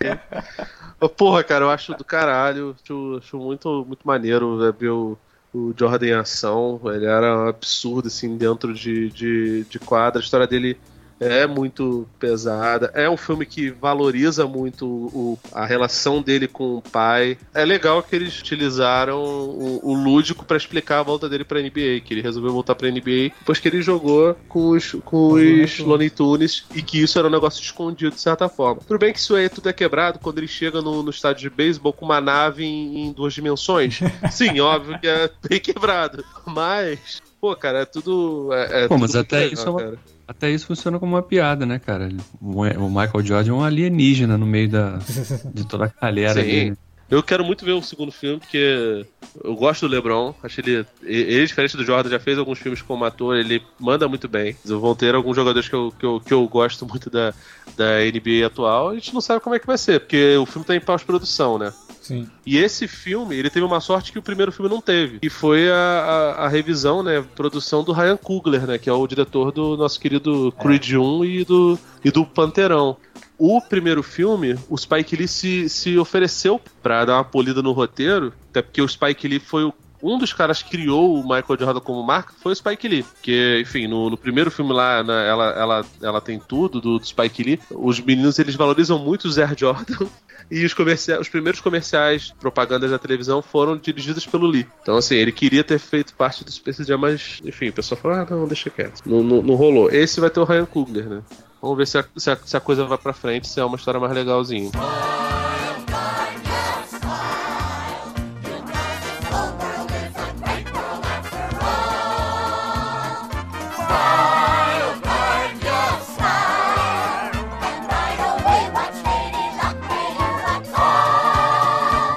Porra, cara, eu acho do caralho, acho, acho muito, muito maneiro ver o, o Jordan em ação. Ele era um absurdo, assim, dentro de, de, de quadra. A história dele é muito pesada. É um filme que valoriza muito o, a relação dele com o pai. É legal que eles utilizaram o, o lúdico para explicar a volta dele para NBA, que ele resolveu voltar para NBA depois que ele jogou com os, com os Looney Tunes e que isso era um negócio escondido de certa forma. Tudo bem que isso aí tudo é quebrado quando ele chega no, no estádio de beisebol com uma nave em, em duas dimensões. Sim, óbvio que é bem quebrado, mas pô, cara, é tudo. É, é pô, mas até legal, isso é uma, até isso funciona como uma piada, né, cara? O Michael Jordan é um alienígena no meio da, de toda a galera ali. Né? Eu quero muito ver o segundo filme, porque eu gosto do LeBron. Acho ele. Ele, diferente do Jordan, já fez alguns filmes como ator, ele manda muito bem. Vão ter alguns jogadores que eu, que eu, que eu gosto muito da, da NBA atual. A gente não sabe como é que vai ser, porque o filme tá em pós-produção, né? Sim. E esse filme, ele teve uma sorte que o primeiro filme não teve. E foi a, a, a revisão, né? Produção do Ryan Coogler, né? Que é o diretor do nosso querido Creed é. 1 e do, e do Panterão. O primeiro filme, o Spike Lee se, se ofereceu para dar uma polida no roteiro, até porque o Spike Lee foi o um dos caras que criou o Michael Jordan como marca foi o Spike Lee. Que, enfim, no, no primeiro filme lá, né, ela, ela, ela tem tudo do, do, Spike Lee. Os meninos eles valorizam muito o Zé Jordan. E os, comerciais, os primeiros comerciais, propagandas da televisão foram dirigidos pelo Lee. Então, assim, ele queria ter feito parte do Space Jam, mas, enfim, o pessoal falou: ah, não, deixa quieto. Não, não, não rolou. Esse vai ter o Ryan Coogler, né? Vamos ver se a, se a, se a coisa vai pra frente, se é uma história mais legalzinha.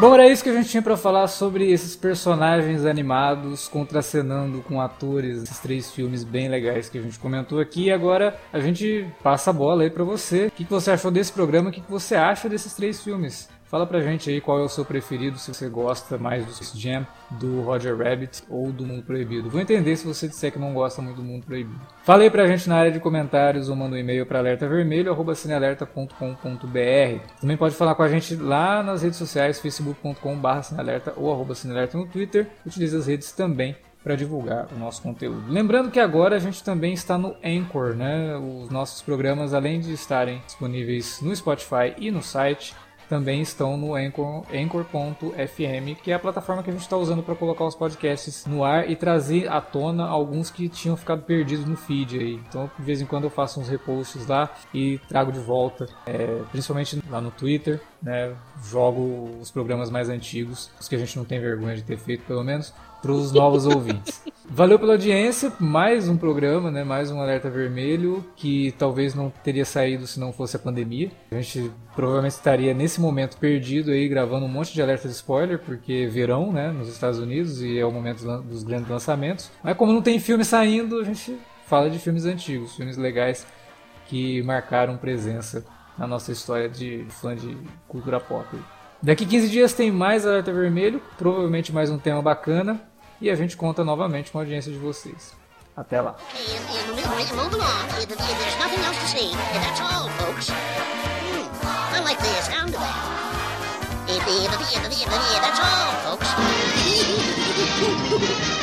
Bom, era isso que a gente tinha para falar sobre esses personagens animados contracenando com atores, esses três filmes bem legais que a gente comentou aqui. E agora a gente passa a bola aí para você. O que você achou desse programa? O que você acha desses três filmes? Fala pra gente aí qual é o seu preferido, se você gosta mais do Space Jam, do Roger Rabbit ou do Mundo Proibido. Vou entender se você disser que não gosta muito do Mundo Proibido. Fala aí pra gente na área de comentários ou manda um e-mail para alertavermelho@cinealerta.com.br. Também pode falar com a gente lá nas redes sociais, facebook.com/cinealerta ou arroba cinealerta no Twitter. Utilize as redes também para divulgar o nosso conteúdo. Lembrando que agora a gente também está no Anchor, né? Os nossos programas, além de estarem disponíveis no Spotify e no site, também estão no Anchor, Anchor.fm, que é a plataforma que a gente está usando para colocar os podcasts no ar e trazer à tona alguns que tinham ficado perdidos no feed aí. Então, de vez em quando eu faço uns reposts lá e trago de volta, é, principalmente lá no Twitter, né? Jogo os programas mais antigos, os que a gente não tem vergonha de ter feito, pelo menos, para os novos ouvintes. Valeu pela audiência, mais um programa, né? Mais um alerta vermelho que talvez não teria saído se não fosse a pandemia. A gente provavelmente estaria nesse momento perdido aí gravando um monte de alertas de spoiler, porque é verão, né, nos Estados Unidos e é o momento dos grandes lançamentos. Mas como não tem filme saindo, a gente fala de filmes antigos, filmes legais que marcaram presença na nossa história de fã de cultura pop. Daqui 15 dias tem mais Alerta Vermelho, provavelmente mais um tema bacana e a gente conta novamente com a audiência de vocês. Até lá!